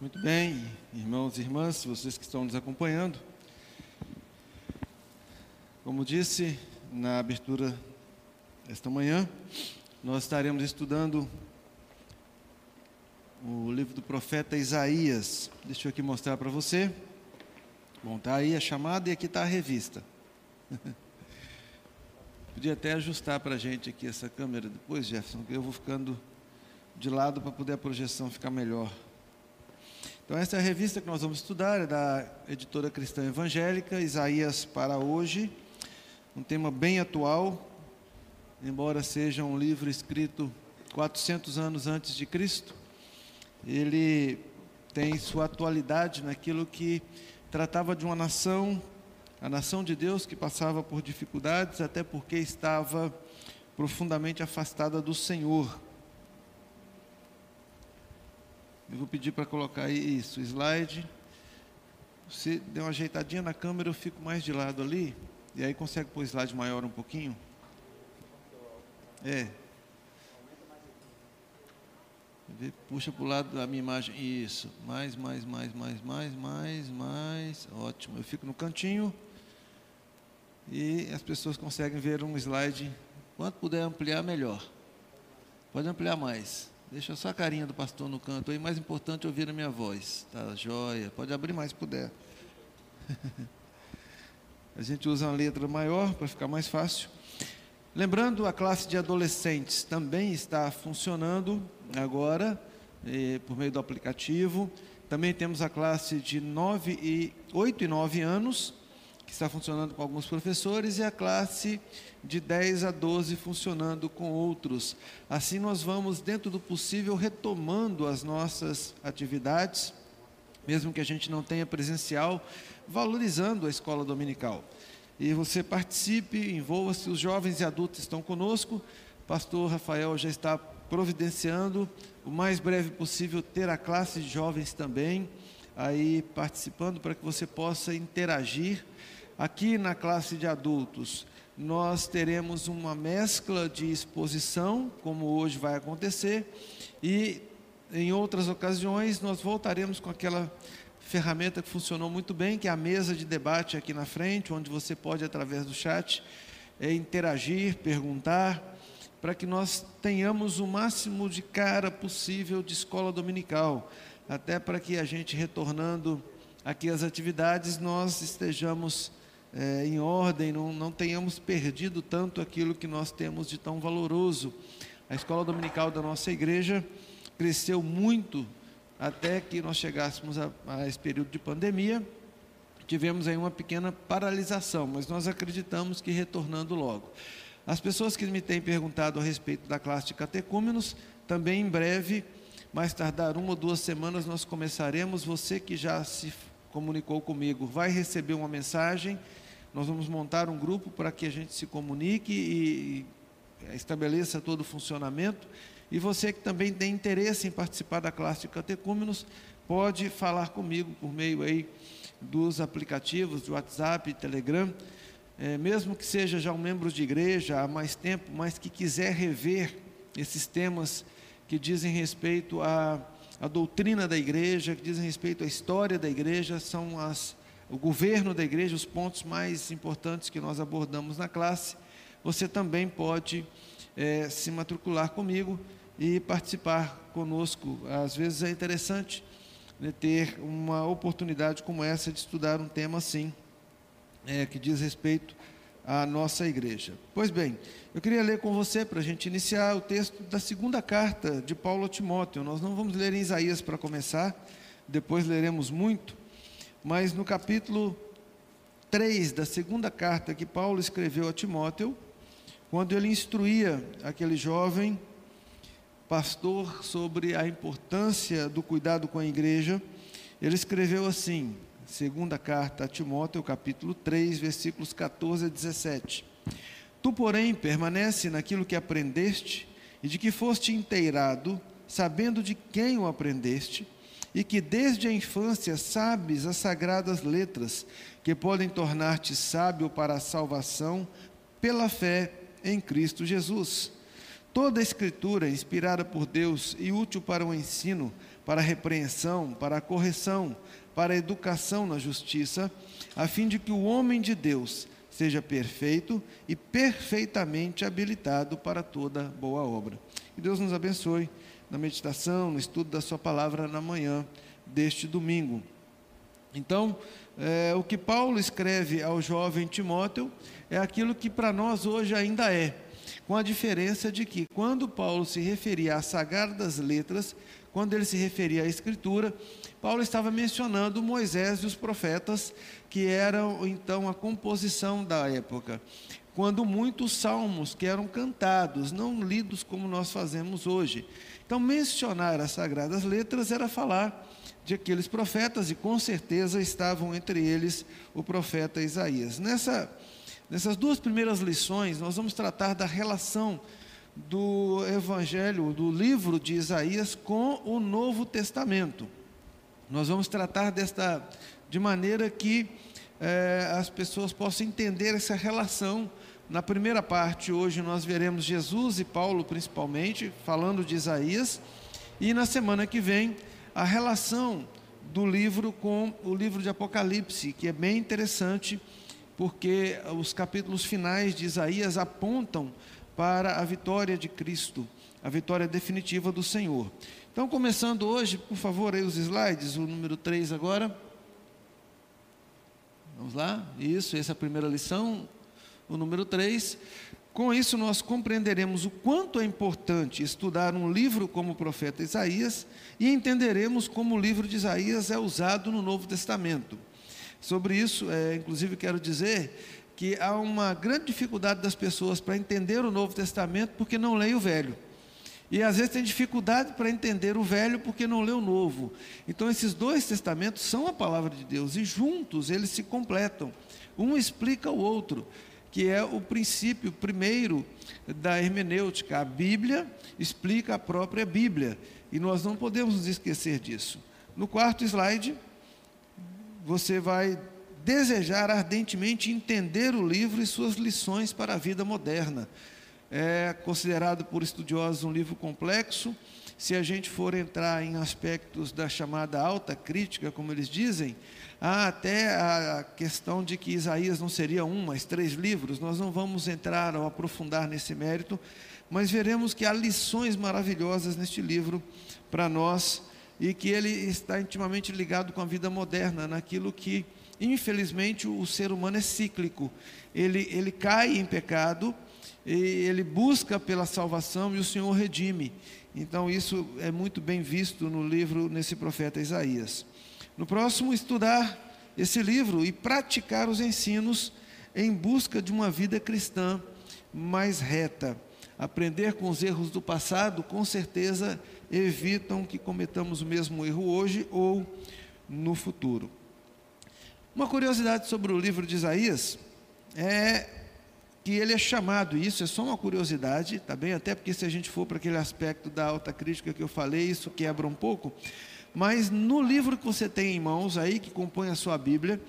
Muito bem, irmãos e irmãs, vocês que estão nos acompanhando. Como disse na abertura esta manhã, nós estaremos estudando o livro do profeta Isaías. Deixa eu aqui mostrar para você. Bom, está aí a chamada e aqui está a revista. Podia até ajustar para a gente aqui essa câmera depois, Jefferson, que eu vou ficando de lado para poder a projeção ficar melhor. Então, essa é a revista que nós vamos estudar, é da editora cristã evangélica, Isaías para hoje, um tema bem atual, embora seja um livro escrito 400 anos antes de Cristo, ele tem sua atualidade naquilo que tratava de uma nação, a nação de Deus que passava por dificuldades, até porque estava profundamente afastada do Senhor. Eu vou pedir para colocar isso, slide. Se der uma ajeitadinha na câmera, eu fico mais de lado ali. E aí consegue pôr slide maior um pouquinho? É. Puxa para o lado da minha imagem. Isso. Mais, mais, mais, mais, mais, mais, mais. Ótimo. Eu fico no cantinho. E as pessoas conseguem ver um slide. Quanto puder ampliar, melhor. Pode ampliar mais. Deixa só a carinha do pastor no canto aí, mais importante é ouvir a minha voz. Tá joia. Pode abrir mais se puder. a gente usa uma letra maior para ficar mais fácil. Lembrando, a classe de adolescentes também está funcionando agora eh, por meio do aplicativo. Também temos a classe de 9 e 8 e 9 anos está funcionando com alguns professores, e a classe de 10 a 12 funcionando com outros. Assim, nós vamos, dentro do possível, retomando as nossas atividades, mesmo que a gente não tenha presencial, valorizando a escola dominical. E você participe, envolva-se, os jovens e adultos estão conosco. Pastor Rafael já está providenciando o mais breve possível ter a classe de jovens também aí participando para que você possa interagir Aqui na classe de adultos, nós teremos uma mescla de exposição, como hoje vai acontecer, e em outras ocasiões nós voltaremos com aquela ferramenta que funcionou muito bem, que é a mesa de debate aqui na frente, onde você pode, através do chat, é, interagir, perguntar, para que nós tenhamos o máximo de cara possível de escola dominical, até para que a gente retornando aqui às atividades, nós estejamos é, em ordem, não, não tenhamos perdido tanto aquilo que nós temos de tão valoroso. A escola dominical da nossa igreja cresceu muito até que nós chegássemos a, a esse período de pandemia. Tivemos aí uma pequena paralisação, mas nós acreditamos que retornando logo. As pessoas que me têm perguntado a respeito da classe de catecúmenos, também em breve, mais tardar uma ou duas semanas, nós começaremos. Você que já se comunicou comigo, vai receber uma mensagem nós vamos montar um grupo para que a gente se comunique e estabeleça todo o funcionamento. E você que também tem interesse em participar da classe de catecúmenos, pode falar comigo por meio aí dos aplicativos de WhatsApp Telegram. É, mesmo que seja já um membro de igreja há mais tempo, mas que quiser rever esses temas que dizem respeito à, à doutrina da igreja, que dizem respeito à história da igreja, são as o governo da igreja, os pontos mais importantes que nós abordamos na classe, você também pode é, se matricular comigo e participar conosco. Às vezes é interessante né, ter uma oportunidade como essa de estudar um tema assim, é, que diz respeito à nossa igreja. Pois bem, eu queria ler com você, para a gente iniciar, o texto da segunda carta de Paulo a Timóteo. Nós não vamos ler em Isaías para começar, depois leremos muito mas no capítulo 3 da segunda carta que Paulo escreveu a Timóteo, quando ele instruía aquele jovem pastor sobre a importância do cuidado com a igreja, ele escreveu assim, segunda carta a Timóteo, capítulo 3, versículos 14 a 17. Tu, porém, permanece naquilo que aprendeste e de que foste inteirado, sabendo de quem o aprendeste, e que desde a infância sabes as sagradas letras, que podem tornar-te sábio para a salvação pela fé em Cristo Jesus. Toda a escritura, inspirada por Deus e útil para o ensino, para a repreensão, para a correção, para a educação na justiça, a fim de que o homem de Deus seja perfeito e perfeitamente habilitado para toda boa obra. Que Deus nos abençoe na meditação, no estudo da Sua palavra na manhã deste domingo. Então, é, o que Paulo escreve ao jovem Timóteo é aquilo que para nós hoje ainda é, com a diferença de que, quando Paulo se referia às sagradas letras, quando ele se referia à Escritura, Paulo estava mencionando Moisés e os profetas, que eram então a composição da época. Quando muitos salmos que eram cantados, não lidos como nós fazemos hoje. Então, mencionar as sagradas letras era falar de aqueles profetas, e com certeza estavam entre eles o profeta Isaías. Nessa, nessas duas primeiras lições, nós vamos tratar da relação do Evangelho, do livro de Isaías com o Novo Testamento. Nós vamos tratar desta de maneira que eh, as pessoas possam entender essa relação. Na primeira parte, hoje, nós veremos Jesus e Paulo, principalmente, falando de Isaías, e na semana que vem, a relação do livro com o livro de Apocalipse, que é bem interessante, porque os capítulos finais de Isaías apontam para a vitória de Cristo, a vitória definitiva do Senhor. Então, começando hoje, por favor, aí os slides, o número 3 agora. Vamos lá? Isso, essa é a primeira lição, o número 3. Com isso, nós compreenderemos o quanto é importante estudar um livro como o profeta Isaías e entenderemos como o livro de Isaías é usado no Novo Testamento. Sobre isso, é, inclusive, quero dizer que há uma grande dificuldade das pessoas para entender o Novo Testamento porque não leem o Velho. E às vezes tem dificuldade para entender o velho porque não lê o novo. Então esses dois testamentos são a palavra de Deus e juntos eles se completam. Um explica o outro que é o princípio primeiro da hermenêutica. A Bíblia explica a própria Bíblia, e nós não podemos nos esquecer disso. No quarto slide, você vai desejar ardentemente entender o livro e suas lições para a vida moderna. É considerado por estudiosos um livro complexo. Se a gente for entrar em aspectos da chamada alta crítica, como eles dizem, Há até a questão de que Isaías não seria um, mas três livros. Nós não vamos entrar ou aprofundar nesse mérito, mas veremos que há lições maravilhosas neste livro para nós e que ele está intimamente ligado com a vida moderna, naquilo que, infelizmente, o ser humano é cíclico. Ele, ele cai em pecado, ele busca pela salvação e o Senhor redime. Então, isso é muito bem visto no livro, nesse profeta Isaías. No próximo, estudar esse livro e praticar os ensinos em busca de uma vida cristã mais reta. Aprender com os erros do passado, com certeza, evitam que cometamos o mesmo erro hoje ou no futuro. Uma curiosidade sobre o livro de Isaías é que ele é chamado, isso é só uma curiosidade, tá bem? Até porque se a gente for para aquele aspecto da alta crítica que eu falei, isso quebra um pouco. Mas no livro que você tem em mãos aí, que compõe a sua Bíblia,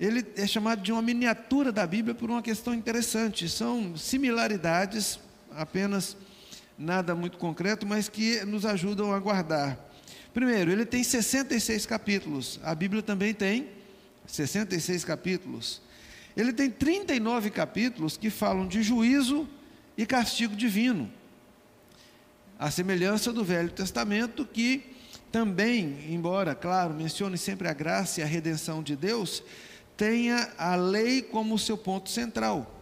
ele é chamado de uma miniatura da Bíblia por uma questão interessante. São similaridades, apenas nada muito concreto, mas que nos ajudam a guardar. Primeiro, ele tem 66 capítulos. A Bíblia também tem 66 capítulos. Ele tem 39 capítulos que falam de juízo e castigo divino. A semelhança do Velho Testamento, que também, embora, claro, mencione sempre a graça e a redenção de Deus, tenha a lei como seu ponto central.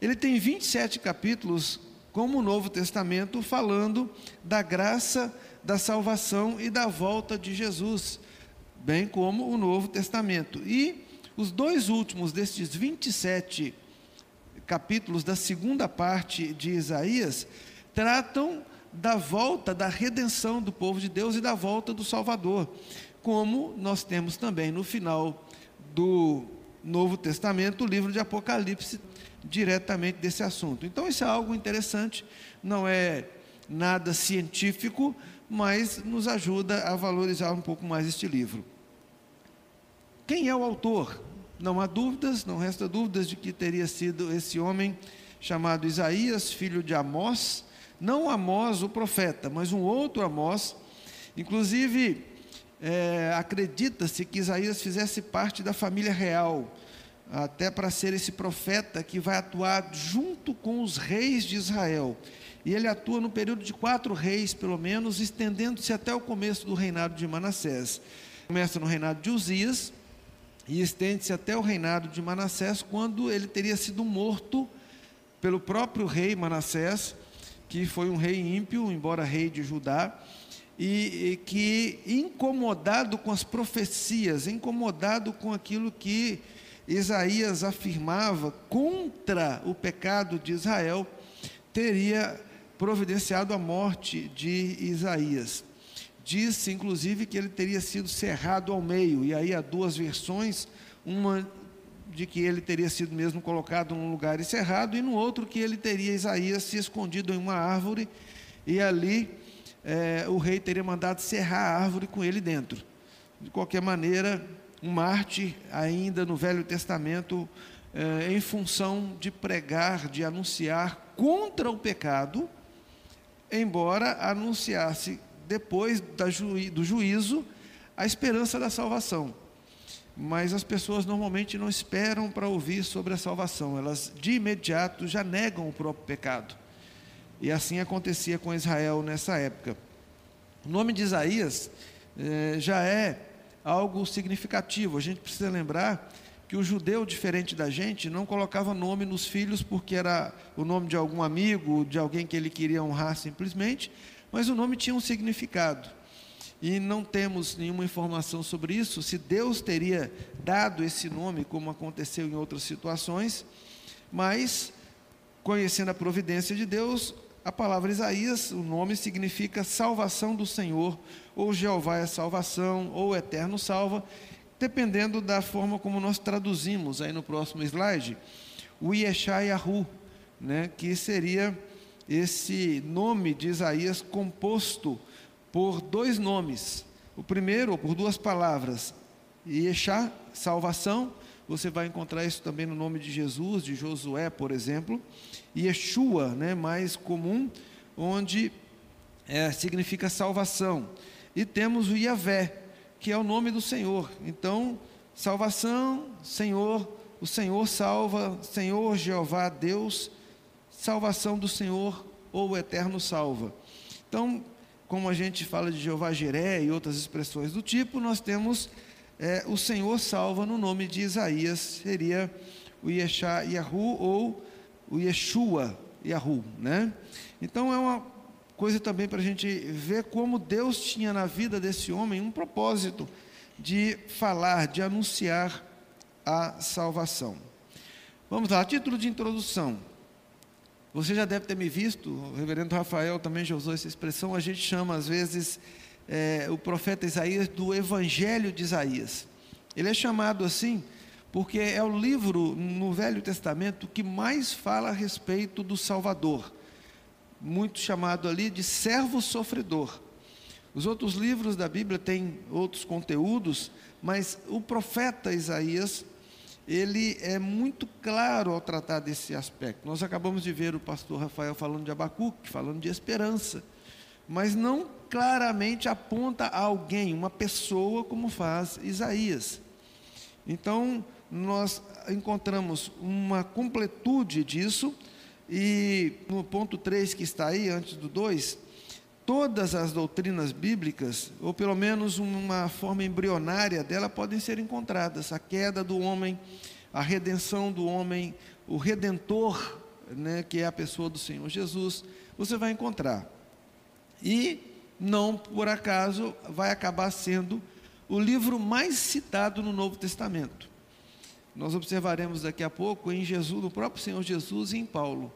Ele tem 27 capítulos, como o Novo Testamento, falando da graça, da salvação e da volta de Jesus, bem como o Novo Testamento. E os dois últimos destes 27 capítulos da segunda parte de Isaías tratam da volta, da redenção do povo de Deus e da volta do Salvador, como nós temos também no final do Novo Testamento, o livro de Apocalipse, diretamente desse assunto. Então, isso é algo interessante, não é nada científico, mas nos ajuda a valorizar um pouco mais este livro. Quem é o autor? Não há dúvidas, não resta dúvidas de que teria sido esse homem chamado Isaías, filho de Amós, Não Amós, o profeta, mas um outro Amós. Inclusive, é, acredita-se que Isaías fizesse parte da família real, até para ser esse profeta que vai atuar junto com os reis de Israel. E ele atua no período de quatro reis, pelo menos, estendendo-se até o começo do reinado de Manassés. Começa no reinado de Uzias e estende-se até o reinado de Manassés, quando ele teria sido morto pelo próprio rei Manassés, que foi um rei ímpio, embora rei de Judá, e, e, que, incomodado com as profecias, incomodado com aquilo que Isaías afirmava contra o pecado de Israel, teria providenciado a morte de Isaías. Disse, inclusive, que ele teria sido cerrado ao meio, e aí há duas versões, uma de que ele teria sido mesmo colocado num lugar encerrado, e no outro que ele teria Isaías se escondido em uma árvore, e ali é, o rei teria mandado serrar a árvore com ele dentro. De qualquer maneira, um mártir, ainda no Velho Testamento, é, em função de pregar, de anunciar contra o pecado, embora anunciasse depois do juízo a esperança da salvação. Mas as pessoas normalmente não esperam para ouvir sobre a salvação, elas de imediato já negam o próprio pecado. E assim acontecia com Israel nessa época. O nome de Isaías eh, já é algo significativo. A gente precisa lembrar que o judeu, diferente da gente, não colocava nome nos filhos porque era o nome de algum amigo, de alguém que ele queria honrar simplesmente, mas o nome tinha um significado. E não temos nenhuma informação sobre isso, se Deus teria dado esse nome, como aconteceu em outras situações, mas, conhecendo a providência de Deus, a palavra Isaías, o nome significa salvação do Senhor, ou Jeová é salvação, ou eterno salva, dependendo da forma como nós traduzimos aí no próximo slide, o Yeshayahu, né, que seria esse nome de Isaías composto por dois nomes. O primeiro, ou por duas palavras, Yeshá, salvação, você vai encontrar isso também no nome de Jesus, de Josué, por exemplo. Yeshua, né, mais comum, onde é, significa salvação. E temos o Yahvé, que é o nome do Senhor. Então, salvação, Senhor, o Senhor salva, Senhor Jeová Deus, salvação do Senhor ou o eterno salva. Então, como a gente fala de Jeová Jiré e outras expressões do tipo, nós temos é, o Senhor salva no nome de Isaías, seria o Yeshá Yahu ou o Yeshua Yahu, né? Então é uma coisa também para a gente ver como Deus tinha na vida desse homem um propósito de falar, de anunciar a salvação. Vamos lá, título de introdução. Você já deve ter me visto, o reverendo Rafael também já usou essa expressão, a gente chama às vezes é, o profeta Isaías do Evangelho de Isaías. Ele é chamado assim porque é o livro no Velho Testamento que mais fala a respeito do Salvador, muito chamado ali de servo sofredor. Os outros livros da Bíblia têm outros conteúdos, mas o profeta Isaías, ele é muito claro ao tratar desse aspecto. Nós acabamos de ver o pastor Rafael falando de Abacuque, falando de esperança, mas não claramente aponta a alguém, uma pessoa, como faz Isaías. Então, nós encontramos uma completude disso, e no ponto 3 que está aí, antes do 2, todas as doutrinas bíblicas, ou pelo menos uma forma embrionária dela, podem ser encontradas. A queda do homem, a redenção do homem, o redentor, né, que é a pessoa do Senhor Jesus, você vai encontrar. E não por acaso vai acabar sendo o livro mais citado no Novo Testamento. Nós observaremos daqui a pouco em Jesus, no próprio Senhor Jesus e em Paulo,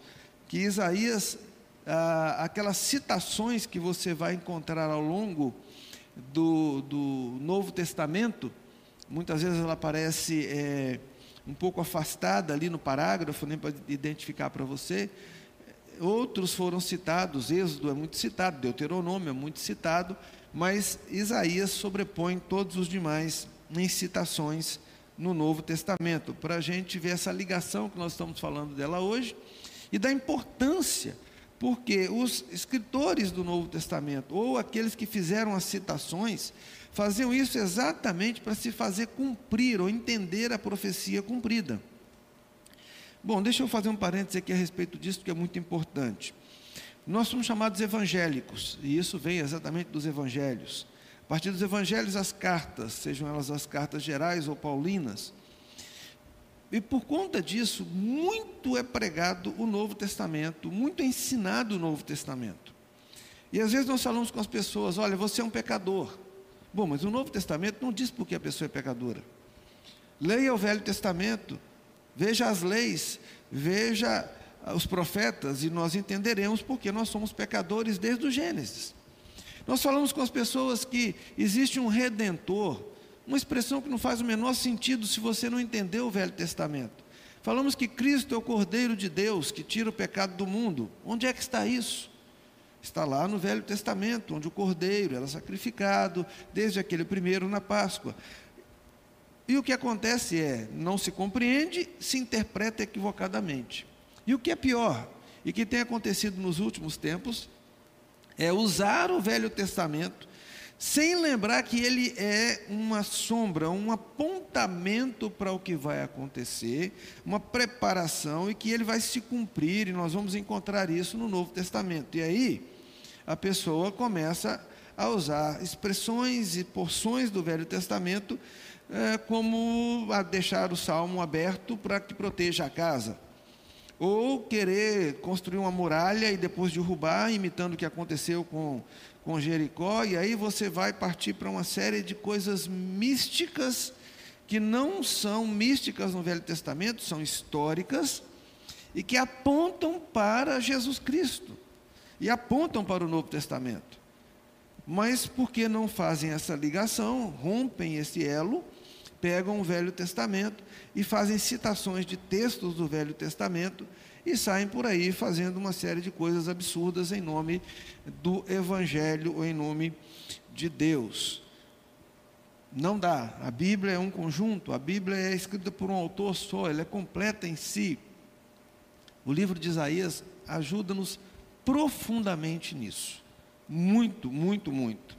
que Isaías, ah, aquelas citações que você vai encontrar ao longo do, do Novo Testamento, muitas vezes ela aparece é, um pouco afastada ali no parágrafo, nem para identificar para você, outros foram citados, Êxodo é muito citado, Deuteronômio é muito citado, mas Isaías sobrepõe todos os demais em citações no Novo Testamento, para a gente ver essa ligação que nós estamos falando dela hoje e da importância porque os escritores do Novo Testamento, ou aqueles que fizeram as citações, faziam isso exatamente para se fazer cumprir ou entender a profecia cumprida. Bom, deixa eu fazer um parênteses aqui a respeito disso, que é muito importante. Nós somos chamados evangélicos, e isso vem exatamente dos evangelhos. A partir dos evangelhos, as cartas, sejam elas as cartas gerais ou paulinas, e por conta disso, muito é pregado o Novo Testamento, muito é ensinado o Novo Testamento. E às vezes nós falamos com as pessoas: olha, você é um pecador. Bom, mas o Novo Testamento não diz por que a pessoa é pecadora. Leia o Velho Testamento, veja as leis, veja os profetas, e nós entenderemos porque nós somos pecadores desde o Gênesis. Nós falamos com as pessoas que existe um redentor, uma expressão que não faz o menor sentido se você não entendeu o Velho Testamento. Falamos que Cristo é o Cordeiro de Deus que tira o pecado do mundo. Onde é que está isso? Está lá no Velho Testamento, onde o Cordeiro era sacrificado desde aquele primeiro na Páscoa. E o que acontece é, não se compreende, se interpreta equivocadamente. E o que é pior, e que tem acontecido nos últimos tempos, é usar o Velho Testamento sem lembrar que ele é uma sombra, um apontamento para o que vai acontecer, uma preparação e que ele vai se cumprir, e nós vamos encontrar isso no Novo Testamento. E aí, a pessoa começa a usar expressões e porções do Velho Testamento, é, como a deixar o salmo aberto para que proteja a casa. Ou querer construir uma muralha e depois derrubar, imitando o que aconteceu com com Jericó, e aí você vai partir para uma série de coisas místicas que não são místicas no Velho Testamento, são históricas e que apontam para Jesus Cristo e apontam para o Novo Testamento. Mas porque não fazem essa ligação, rompem esse elo, pegam o Velho Testamento e fazem citações de textos do Velho Testamento e saem por aí fazendo uma série de coisas absurdas em nome do Evangelho ou em nome de Deus. Não dá. A Bíblia é um conjunto, a Bíblia é escrita por um autor só, ela é completa em si. O livro de Isaías ajuda-nos profundamente nisso. Muito, muito, muito.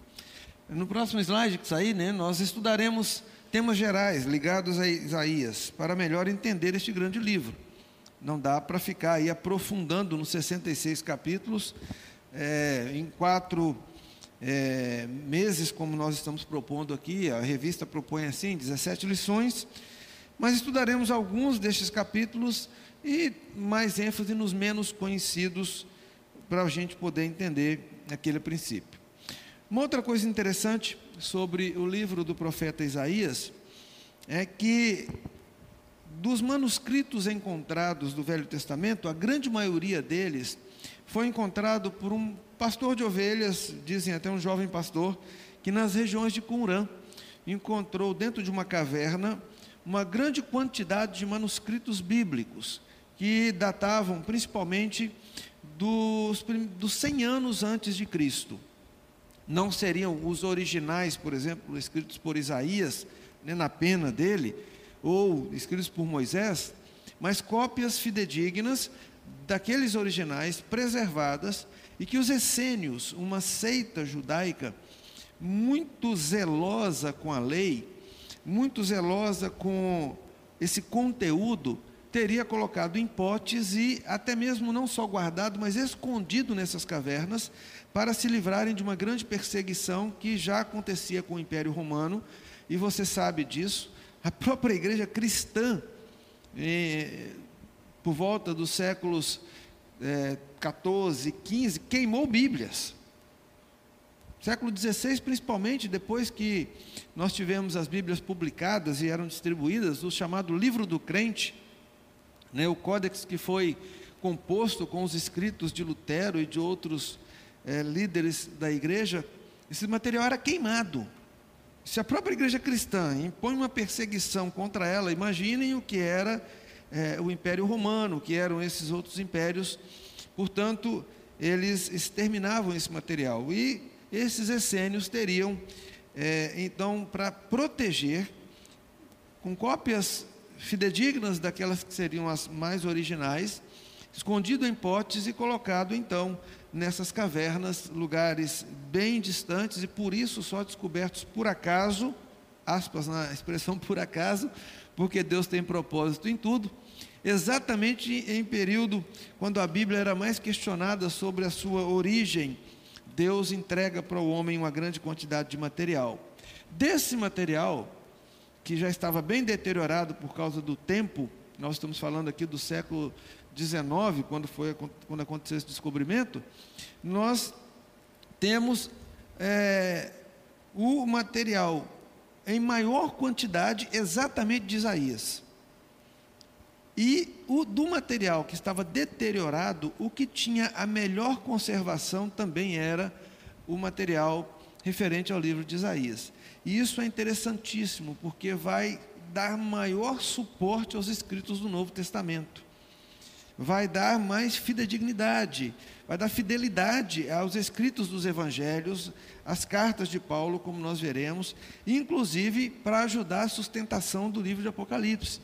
No próximo slide que sair, né, nós estudaremos temas gerais ligados a Isaías, para melhor entender este grande livro não dá para ficar aí aprofundando nos 66 capítulos é, em quatro é, meses, como nós estamos propondo aqui. A revista propõe assim, 17 lições, mas estudaremos alguns destes capítulos e mais ênfase nos menos conhecidos para a gente poder entender aquele princípio. Uma outra coisa interessante sobre o livro do profeta Isaías é que dos manuscritos encontrados do Velho Testamento, a grande maioria deles foi encontrado por um pastor de ovelhas, dizem até um jovem pastor, que nas regiões de Qumran encontrou dentro de uma caverna uma grande quantidade de manuscritos bíblicos que datavam principalmente dos, dos 100 anos antes de Cristo. Não seriam os originais, por exemplo, escritos por Isaías, né, na pena dele, ou escritos por Moisés, mas cópias fidedignas daqueles originais preservadas e que os essênios, uma seita judaica muito zelosa com a lei, muito zelosa com esse conteúdo, teria colocado em potes e até mesmo não só guardado, mas escondido nessas cavernas para se livrarem de uma grande perseguição que já acontecia com o Império Romano, e você sabe disso, a própria igreja cristã, eh, por volta dos séculos eh, 14, 15, queimou Bíblias. Século XVI, principalmente, depois que nós tivemos as Bíblias publicadas e eram distribuídas, o chamado Livro do Crente, né, o códex que foi composto com os escritos de Lutero e de outros eh, líderes da igreja, esse material era queimado. Se a própria igreja cristã impõe uma perseguição contra ela, imaginem o que era é, o Império Romano, o que eram esses outros impérios. Portanto, eles exterminavam esse material. E esses essênios teriam, é, então, para proteger, com cópias fidedignas daquelas que seriam as mais originais, escondido em potes e colocado então nessas cavernas, lugares bem distantes e por isso só descobertos por acaso, aspas na expressão por acaso, porque Deus tem propósito em tudo. Exatamente em período quando a Bíblia era mais questionada sobre a sua origem, Deus entrega para o homem uma grande quantidade de material. Desse material, que já estava bem deteriorado por causa do tempo, nós estamos falando aqui do século XIX, quando, foi, quando aconteceu esse descobrimento, nós temos é, o material em maior quantidade exatamente de Isaías. E o, do material que estava deteriorado, o que tinha a melhor conservação também era o material referente ao livro de Isaías. E isso é interessantíssimo, porque vai dar maior suporte aos escritos do Novo Testamento. Vai dar mais fidedignidade, vai dar fidelidade aos escritos dos evangelhos, às cartas de Paulo, como nós veremos, inclusive para ajudar a sustentação do livro de Apocalipse.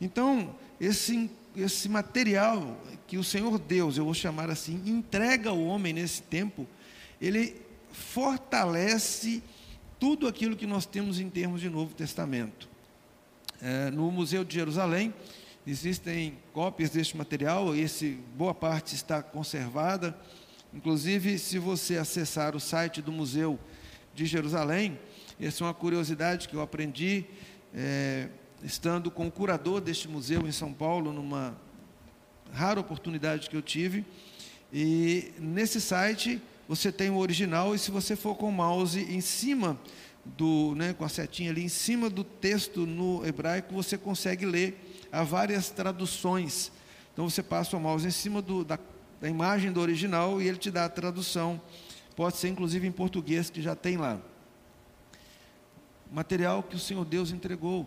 Então, esse, esse material que o Senhor Deus, eu vou chamar assim, entrega ao homem nesse tempo, ele fortalece tudo aquilo que nós temos em termos de Novo Testamento. É, no Museu de Jerusalém existem cópias deste material, esse boa parte está conservada. Inclusive, se você acessar o site do Museu de Jerusalém, essa é uma curiosidade que eu aprendi é, estando com o curador deste museu em São Paulo, numa rara oportunidade que eu tive. E nesse site você tem o original e se você for com o mouse em cima do, né, com a setinha ali em cima do texto no hebraico, você consegue ler há várias traduções. Então você passa o mouse em cima do, da, da imagem do original e ele te dá a tradução. Pode ser inclusive em português que já tem lá. Material que o Senhor Deus entregou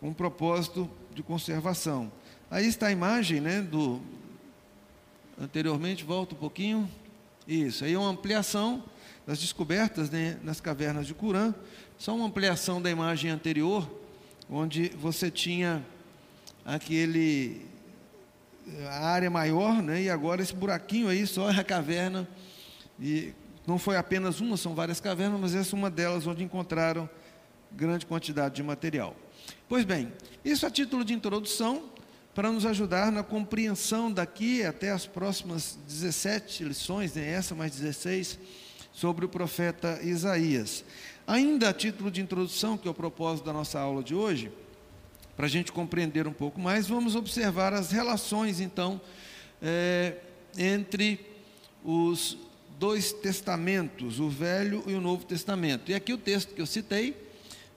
com um propósito de conservação. Aí está a imagem, né, do anteriormente, volta um pouquinho. Isso, aí é uma ampliação das descobertas né, nas cavernas de Curã, só uma ampliação da imagem anterior, onde você tinha aquele a área maior, né, e agora esse buraquinho aí só é a caverna e não foi apenas uma, são várias cavernas, mas essa é uma delas onde encontraram grande quantidade de material. Pois bem, isso a título de introdução para nos ajudar na compreensão daqui até as próximas 17 lições, né, essa mais 16, sobre o profeta Isaías. Ainda a título de introdução, que é o propósito da nossa aula de hoje, para a gente compreender um pouco mais, vamos observar as relações, então, é, entre os dois testamentos, o Velho e o Novo Testamento. E aqui o texto que eu citei,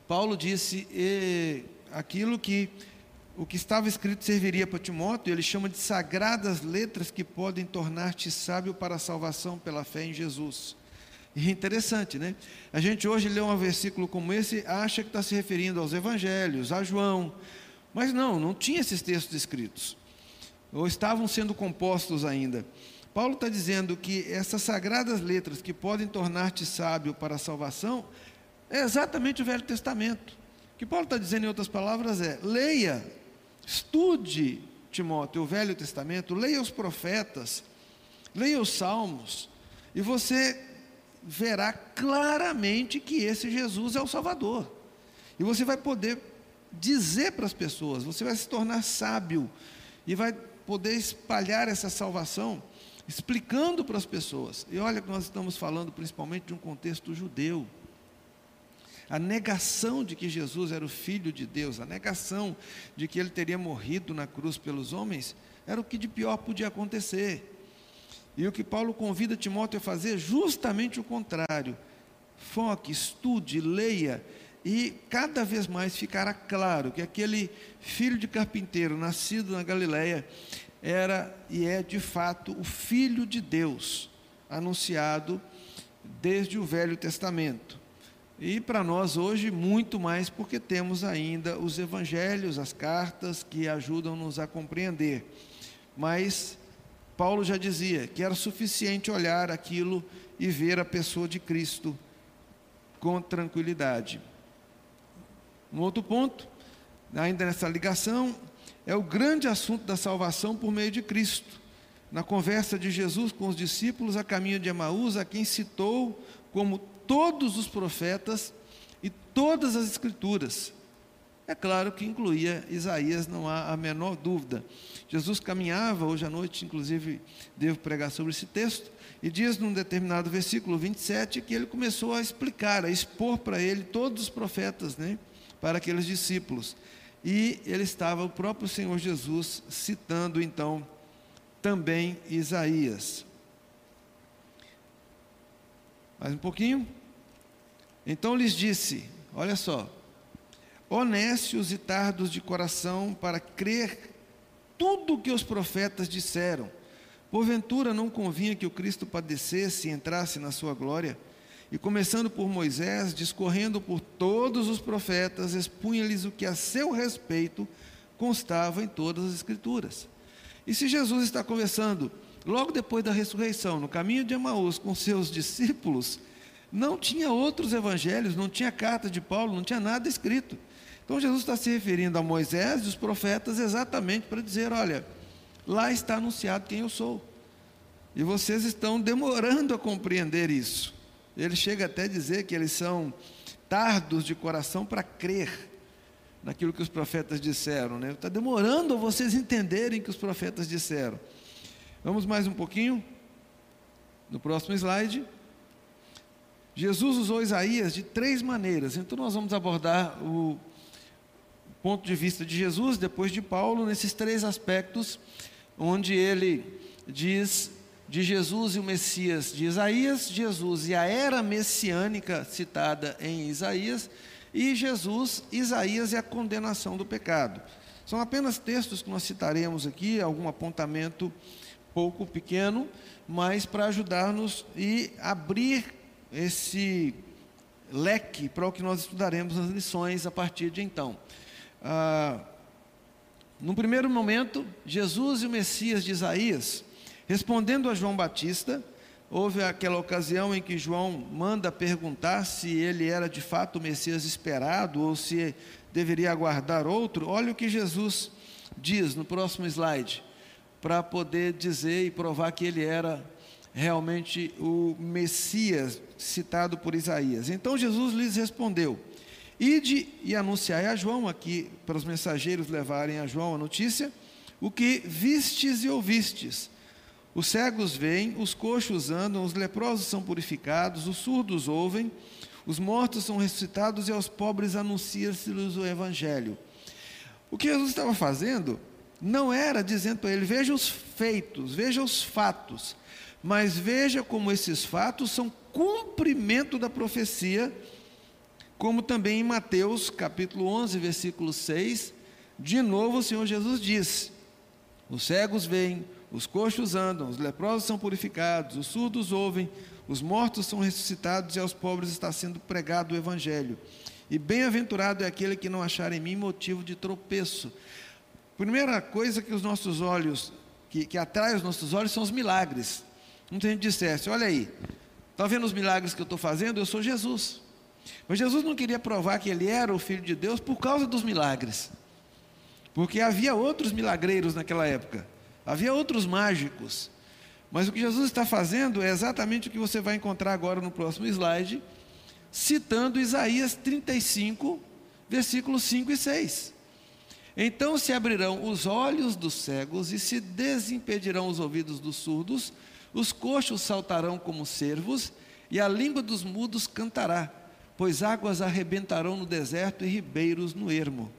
Paulo disse aquilo que o que estava escrito serviria para Timóteo, ele chama de sagradas letras que podem tornar-te sábio para a salvação pela fé em Jesus. E é interessante, né? A gente hoje lê um versículo como esse, acha que está se referindo aos evangelhos, a João, mas não, não tinha esses textos escritos, ou estavam sendo compostos ainda. Paulo está dizendo que essas sagradas letras que podem tornar-te sábio para a salvação é exatamente o Velho Testamento. O que Paulo está dizendo, em outras palavras, é: leia Estude, Timóteo, o Velho Testamento, leia os profetas, leia os salmos, e você verá claramente que esse Jesus é o Salvador. E você vai poder dizer para as pessoas, você vai se tornar sábio e vai poder espalhar essa salvação explicando para as pessoas. E olha que nós estamos falando principalmente de um contexto judeu a negação de que Jesus era o Filho de Deus, a negação de que ele teria morrido na cruz pelos homens, era o que de pior podia acontecer. E o que Paulo convida Timóteo a fazer é justamente o contrário. Foque, estude, leia, e cada vez mais ficará claro que aquele filho de carpinteiro, nascido na Galiléia era e é de fato o Filho de Deus, anunciado desde o Velho Testamento. E para nós hoje, muito mais, porque temos ainda os evangelhos, as cartas que ajudam-nos a compreender. Mas Paulo já dizia que era suficiente olhar aquilo e ver a pessoa de Cristo com tranquilidade. Um outro ponto, ainda nessa ligação, é o grande assunto da salvação por meio de Cristo. na conversa de Jesus com os discípulos a caminho de Emaús, a quem citou como todos os profetas e todas as escrituras. É claro que incluía Isaías, não há a menor dúvida. Jesus caminhava, hoje à noite, inclusive, devo pregar sobre esse texto, e diz num determinado versículo 27 que ele começou a explicar, a expor para ele todos os profetas, né, para aqueles discípulos. E ele estava, o próprio Senhor Jesus, citando então também Isaías. Mais um pouquinho. Então lhes disse: Olha só, honestos e tardos de coração para crer tudo o que os profetas disseram. Porventura não convinha que o Cristo padecesse e entrasse na sua glória? E começando por Moisés, discorrendo por todos os profetas, expunha-lhes o que a seu respeito constava em todas as Escrituras. E se Jesus está conversando logo depois da ressurreição, no caminho de Emaús, com seus discípulos, não tinha outros evangelhos, não tinha carta de Paulo, não tinha nada escrito. Então Jesus está se referindo a Moisés e os profetas exatamente para dizer: olha, lá está anunciado quem eu sou. E vocês estão demorando a compreender isso. Ele chega até a dizer que eles são tardos de coração para crer naquilo que os profetas disseram. Né? Está demorando a vocês entenderem que os profetas disseram. Vamos mais um pouquinho? No próximo slide. Jesus usou Isaías de três maneiras. Então nós vamos abordar o ponto de vista de Jesus, depois de Paulo, nesses três aspectos, onde ele diz de Jesus e o Messias de Isaías, Jesus e a era messiânica citada em Isaías, e Jesus, Isaías e a condenação do pecado. São apenas textos que nós citaremos aqui, algum apontamento pouco pequeno, mas para ajudar-nos e abrir esse leque para o que nós estudaremos nas lições a partir de então. Ah, no primeiro momento, Jesus e o Messias de Isaías, respondendo a João Batista, houve aquela ocasião em que João manda perguntar se ele era de fato o Messias esperado ou se deveria aguardar outro. Olha o que Jesus diz no próximo slide, para poder dizer e provar que ele era realmente o Messias citado por Isaías. Então Jesus lhes respondeu: Ide e anunciai a João, aqui para os mensageiros levarem a João a notícia, o que vistes e ouvistes. Os cegos veem, os coxos andam, os leprosos são purificados, os surdos ouvem, os mortos são ressuscitados e aos pobres anuncia-se-lhes o Evangelho. O que Jesus estava fazendo não era dizendo para ele: veja os feitos, veja os fatos, mas veja como esses fatos são cumprimento da profecia como também em Mateus capítulo 11, versículo 6, de novo o Senhor Jesus diz: Os cegos veem, os coxos andam, os leprosos são purificados, os surdos ouvem, os mortos são ressuscitados e aos pobres está sendo pregado o evangelho. E bem-aventurado é aquele que não achar em mim motivo de tropeço. Primeira coisa que os nossos olhos, que, que atrai os nossos olhos, são os milagres. Muita gente dissesse: Olha aí, está vendo os milagres que eu estou fazendo? Eu sou Jesus. Mas Jesus não queria provar que ele era o Filho de Deus por causa dos milagres. Porque havia outros milagreiros naquela época, havia outros mágicos. Mas o que Jesus está fazendo é exatamente o que você vai encontrar agora no próximo slide, citando Isaías 35, versículos 5 e 6. Então se abrirão os olhos dos cegos e se desimpedirão os ouvidos dos surdos, os coxos saltarão como cervos e a língua dos mudos cantará pois águas arrebentarão no deserto e ribeiros no ermo.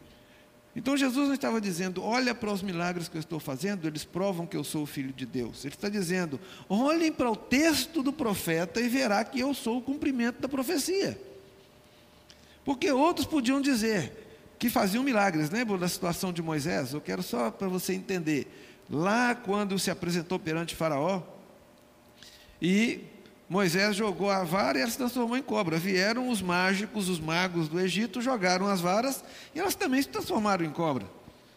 Então Jesus não estava dizendo, olha para os milagres que eu estou fazendo, eles provam que eu sou o filho de Deus. Ele está dizendo, olhem para o texto do profeta e verá que eu sou o cumprimento da profecia. Porque outros podiam dizer que faziam milagres, lembra da situação de Moisés? Eu quero só para você entender. Lá quando se apresentou perante Faraó, e Moisés jogou a vara e ela se transformou em cobra. Vieram os mágicos, os magos do Egito, jogaram as varas e elas também se transformaram em cobra.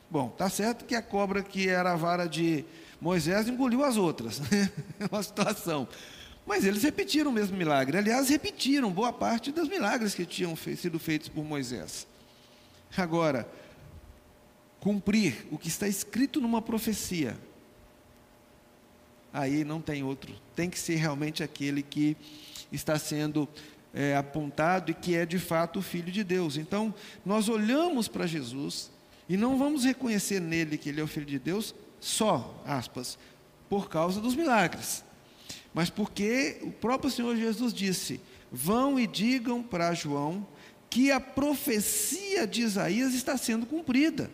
Bom, tá certo que a cobra que era a vara de Moisés engoliu as outras. Né? É uma situação. Mas eles repetiram o mesmo milagre. Aliás, repetiram boa parte dos milagres que tinham sido feitos por Moisés. Agora, cumprir o que está escrito numa profecia aí não tem outro. Tem que ser realmente aquele que está sendo é, apontado e que é de fato o Filho de Deus. Então, nós olhamos para Jesus e não vamos reconhecer nele que ele é o Filho de Deus só, aspas, por causa dos milagres, mas porque o próprio Senhor Jesus disse: vão e digam para João que a profecia de Isaías está sendo cumprida.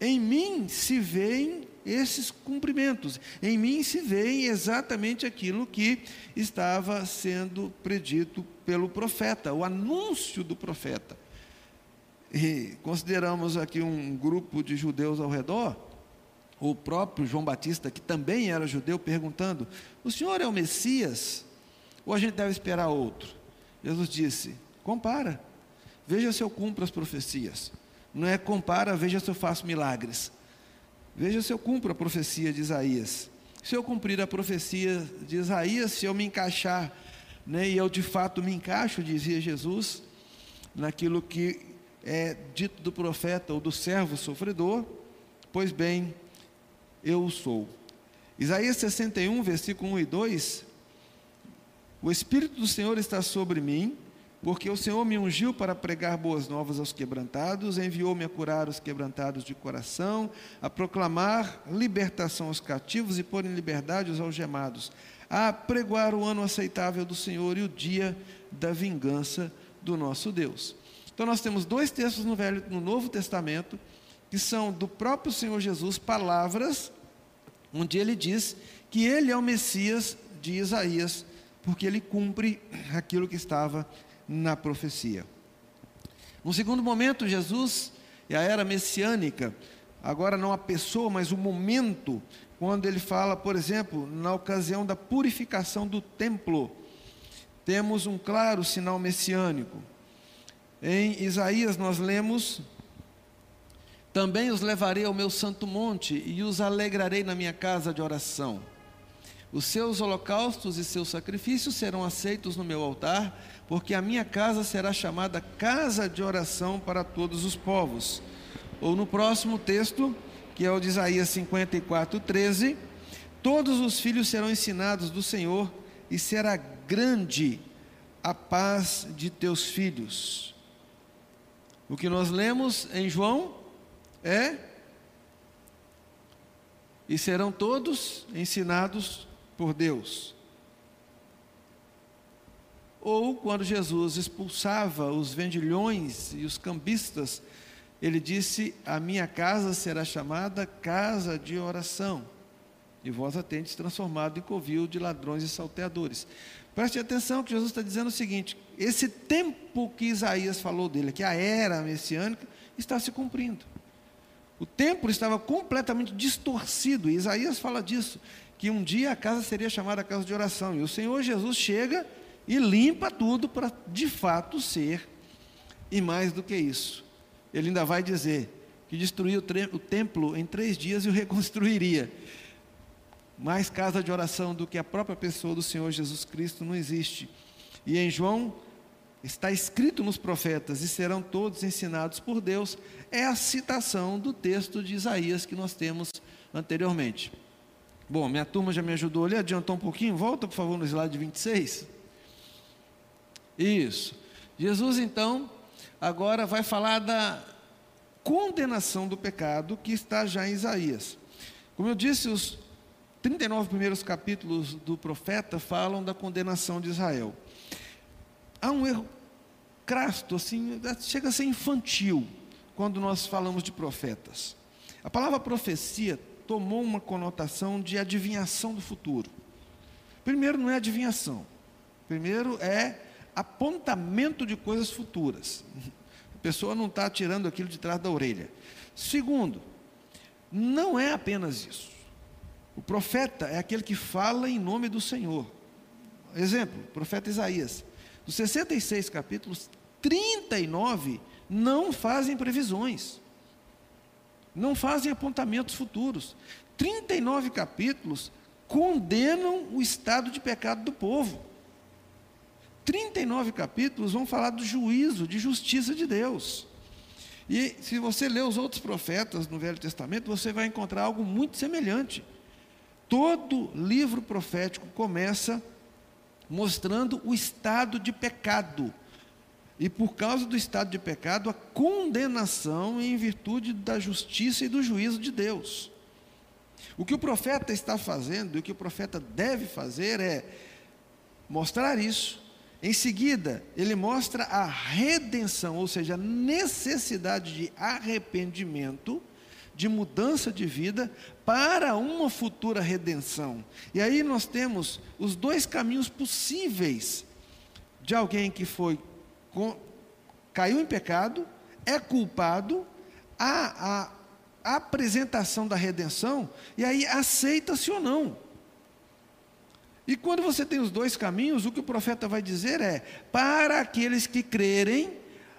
Em mim se veem esses cumprimentos. Em mim se vê exatamente aquilo que estava sendo predito pelo profeta, o anúncio do profeta. E consideramos aqui um grupo de judeus ao redor, o próprio João Batista, que também era judeu, perguntando: O senhor é o Messias? Ou a gente deve esperar outro? Jesus disse: Compara, veja se eu cumpro as profecias. Não é compara, veja se eu faço milagres. Veja se eu cumpro a profecia de Isaías. Se eu cumprir a profecia de Isaías, se eu me encaixar, né, e eu de fato me encaixo, dizia Jesus, naquilo que é dito do profeta ou do servo sofredor, pois bem, eu sou. Isaías 61, versículo 1 e 2: O Espírito do Senhor está sobre mim porque o Senhor me ungiu para pregar boas novas aos quebrantados, enviou-me a curar os quebrantados de coração, a proclamar libertação aos cativos e pôr em liberdade os algemados, a pregoar o ano aceitável do Senhor e o dia da vingança do nosso Deus. Então nós temos dois textos no Velho, no Novo Testamento que são do próprio Senhor Jesus, palavras onde ele diz que ele é o Messias de Isaías, porque ele cumpre aquilo que estava na profecia. No segundo momento, Jesus e a era messiânica, agora não a pessoa, mas o momento, quando ele fala, por exemplo, na ocasião da purificação do templo, temos um claro sinal messiânico. Em Isaías nós lemos: Também os levarei ao meu santo monte e os alegrarei na minha casa de oração. Os seus holocaustos e seus sacrifícios serão aceitos no meu altar, porque a minha casa será chamada casa de oração para todos os povos. Ou no próximo texto, que é o de Isaías 54, 13: Todos os filhos serão ensinados do Senhor, e será grande a paz de teus filhos. O que nós lemos em João é: E serão todos ensinados por Deus. Ou quando Jesus expulsava os vendilhões e os cambistas, ele disse: A minha casa será chamada casa de oração, e vós a tendes transformado em covil de ladrões e salteadores. Preste atenção que Jesus está dizendo o seguinte: esse tempo que Isaías falou dele, que a era messiânica, está se cumprindo. O templo estava completamente distorcido, e Isaías fala disso que um dia a casa seria chamada casa de oração. E o Senhor Jesus chega e limpa tudo para de fato ser, e mais do que isso. Ele ainda vai dizer que destruiu o templo em três dias e o reconstruiria. Mais casa de oração do que a própria pessoa do Senhor Jesus Cristo não existe. E em João está escrito nos profetas, e serão todos ensinados por Deus, é a citação do texto de Isaías que nós temos anteriormente. Bom, minha turma já me ajudou ali, adiantou um pouquinho. Volta, por favor, no slide 26. Isso. Jesus, então, agora vai falar da condenação do pecado que está já em Isaías. Como eu disse, os 39 primeiros capítulos do profeta falam da condenação de Israel. Há um erro crasto, assim, chega a ser infantil quando nós falamos de profetas. A palavra profecia tomou uma conotação de adivinhação do futuro. Primeiro, não é adivinhação. Primeiro, é apontamento de coisas futuras. A pessoa não está tirando aquilo de trás da orelha. Segundo, não é apenas isso. O profeta é aquele que fala em nome do Senhor. Exemplo, profeta Isaías. Dos 66 capítulos, 39 não fazem previsões não fazem apontamentos futuros. 39 capítulos condenam o estado de pecado do povo. 39 capítulos vão falar do juízo, de justiça de Deus. E se você ler os outros profetas no Velho Testamento, você vai encontrar algo muito semelhante. Todo livro profético começa mostrando o estado de pecado. E por causa do estado de pecado, a condenação em virtude da justiça e do juízo de Deus. O que o profeta está fazendo, e o que o profeta deve fazer é mostrar isso. Em seguida, ele mostra a redenção, ou seja, a necessidade de arrependimento, de mudança de vida para uma futura redenção. E aí nós temos os dois caminhos possíveis de alguém que foi caiu em pecado, é culpado, a, a, a apresentação da redenção, e aí aceita-se ou não. E quando você tem os dois caminhos, o que o profeta vai dizer é: para aqueles que crerem,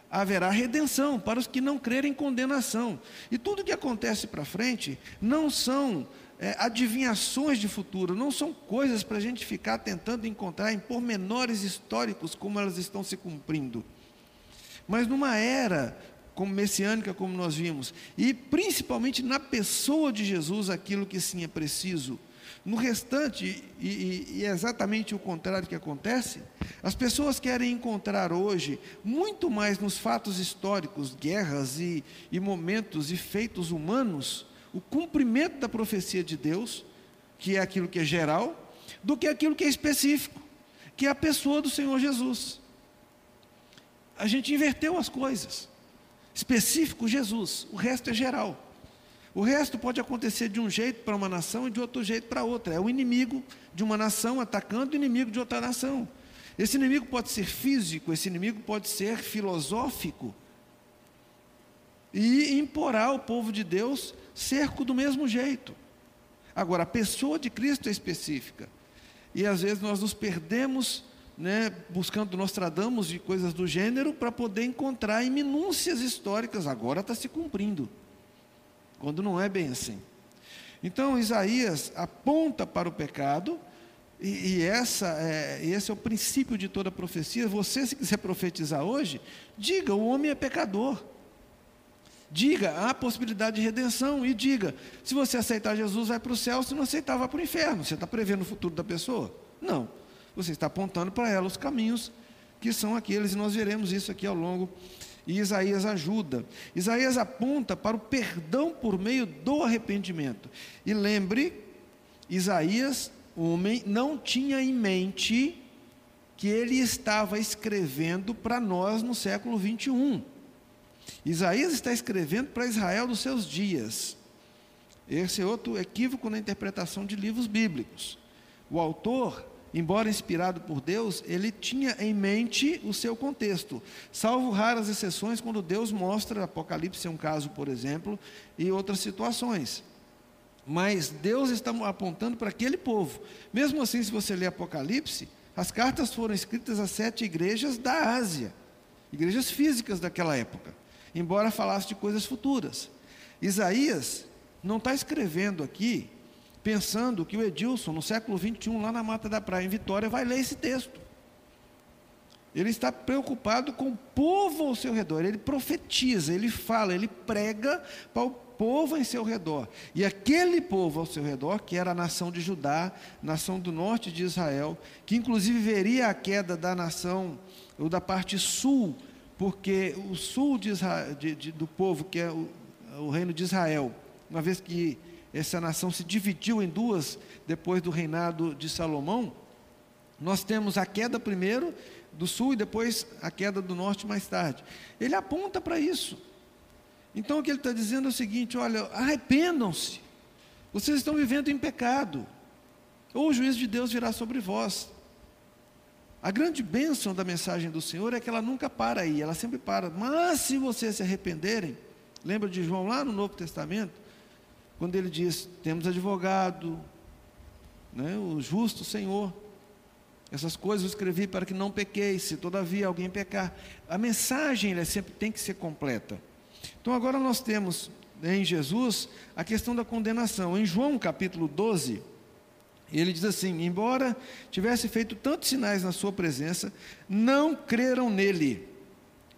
haverá redenção, para os que não crerem, condenação. E tudo que acontece para frente não são é, adivinhações de futuro, não são coisas para a gente ficar tentando encontrar em pormenores históricos como elas estão se cumprindo. Mas numa era como messiânica, como nós vimos, e principalmente na pessoa de Jesus, aquilo que sim é preciso. No restante, e, e, e, é exatamente o contrário que acontece, as pessoas querem encontrar hoje, muito mais nos fatos históricos, guerras e, e momentos e feitos humanos, o cumprimento da profecia de Deus, que é aquilo que é geral, do que aquilo que é específico, que é a pessoa do Senhor Jesus. A gente inverteu as coisas. Específico, Jesus, o resto é geral. O resto pode acontecer de um jeito para uma nação e de outro jeito para outra. É o inimigo de uma nação atacando o inimigo de outra nação. Esse inimigo pode ser físico, esse inimigo pode ser filosófico. E imporá ao povo de Deus cerco do mesmo jeito. Agora, a pessoa de Cristo é específica. E às vezes nós nos perdemos né, buscando Nostradamus e coisas do gênero para poder encontrar em minúcias históricas. Agora está se cumprindo, quando não é bem assim. Então Isaías aponta para o pecado e, e essa é, esse é o princípio de toda profecia. Você, se quiser profetizar hoje, diga: o homem é pecador. Diga, há possibilidade de redenção e diga: se você aceitar Jesus, vai para o céu, se não aceitar, vai para o inferno. Você está prevendo o futuro da pessoa? Não. Você está apontando para ela os caminhos que são aqueles, e nós veremos isso aqui ao longo. E Isaías ajuda. Isaías aponta para o perdão por meio do arrependimento. E lembre, Isaías, homem, não tinha em mente que ele estava escrevendo para nós no século 21. Isaías está escrevendo para Israel dos seus dias. Esse é outro equívoco na interpretação de livros bíblicos. O autor, embora inspirado por Deus, ele tinha em mente o seu contexto, salvo raras exceções quando Deus mostra, Apocalipse é um caso, por exemplo, e outras situações. Mas Deus está apontando para aquele povo. Mesmo assim, se você ler Apocalipse, as cartas foram escritas às sete igrejas da Ásia, igrejas físicas daquela época embora falasse de coisas futuras. Isaías não está escrevendo aqui pensando que o Edilson, no século 21, lá na Mata da Praia, em Vitória, vai ler esse texto. Ele está preocupado com o povo ao seu redor. Ele profetiza, ele fala, ele prega para o povo em seu redor. E aquele povo ao seu redor, que era a nação de Judá, nação do norte de Israel, que inclusive veria a queda da nação, ou da parte sul porque o sul de Israel, de, de, do povo, que é o, o reino de Israel, uma vez que essa nação se dividiu em duas depois do reinado de Salomão, nós temos a queda primeiro do sul e depois a queda do norte mais tarde. Ele aponta para isso. Então o que ele está dizendo é o seguinte: olha, arrependam-se, vocês estão vivendo em pecado, ou o juízo de Deus virá sobre vós. A grande bênção da mensagem do Senhor é que ela nunca para aí, ela sempre para. Mas se vocês se arrependerem, lembra de João lá no Novo Testamento, quando ele diz: temos advogado, né, o justo Senhor. Essas coisas eu escrevi para que não pequeis, se todavia alguém pecar. A mensagem ela sempre tem que ser completa. Então agora nós temos em Jesus a questão da condenação. Em João capítulo 12, e ele diz assim: embora tivesse feito tantos sinais na sua presença, não creram nele,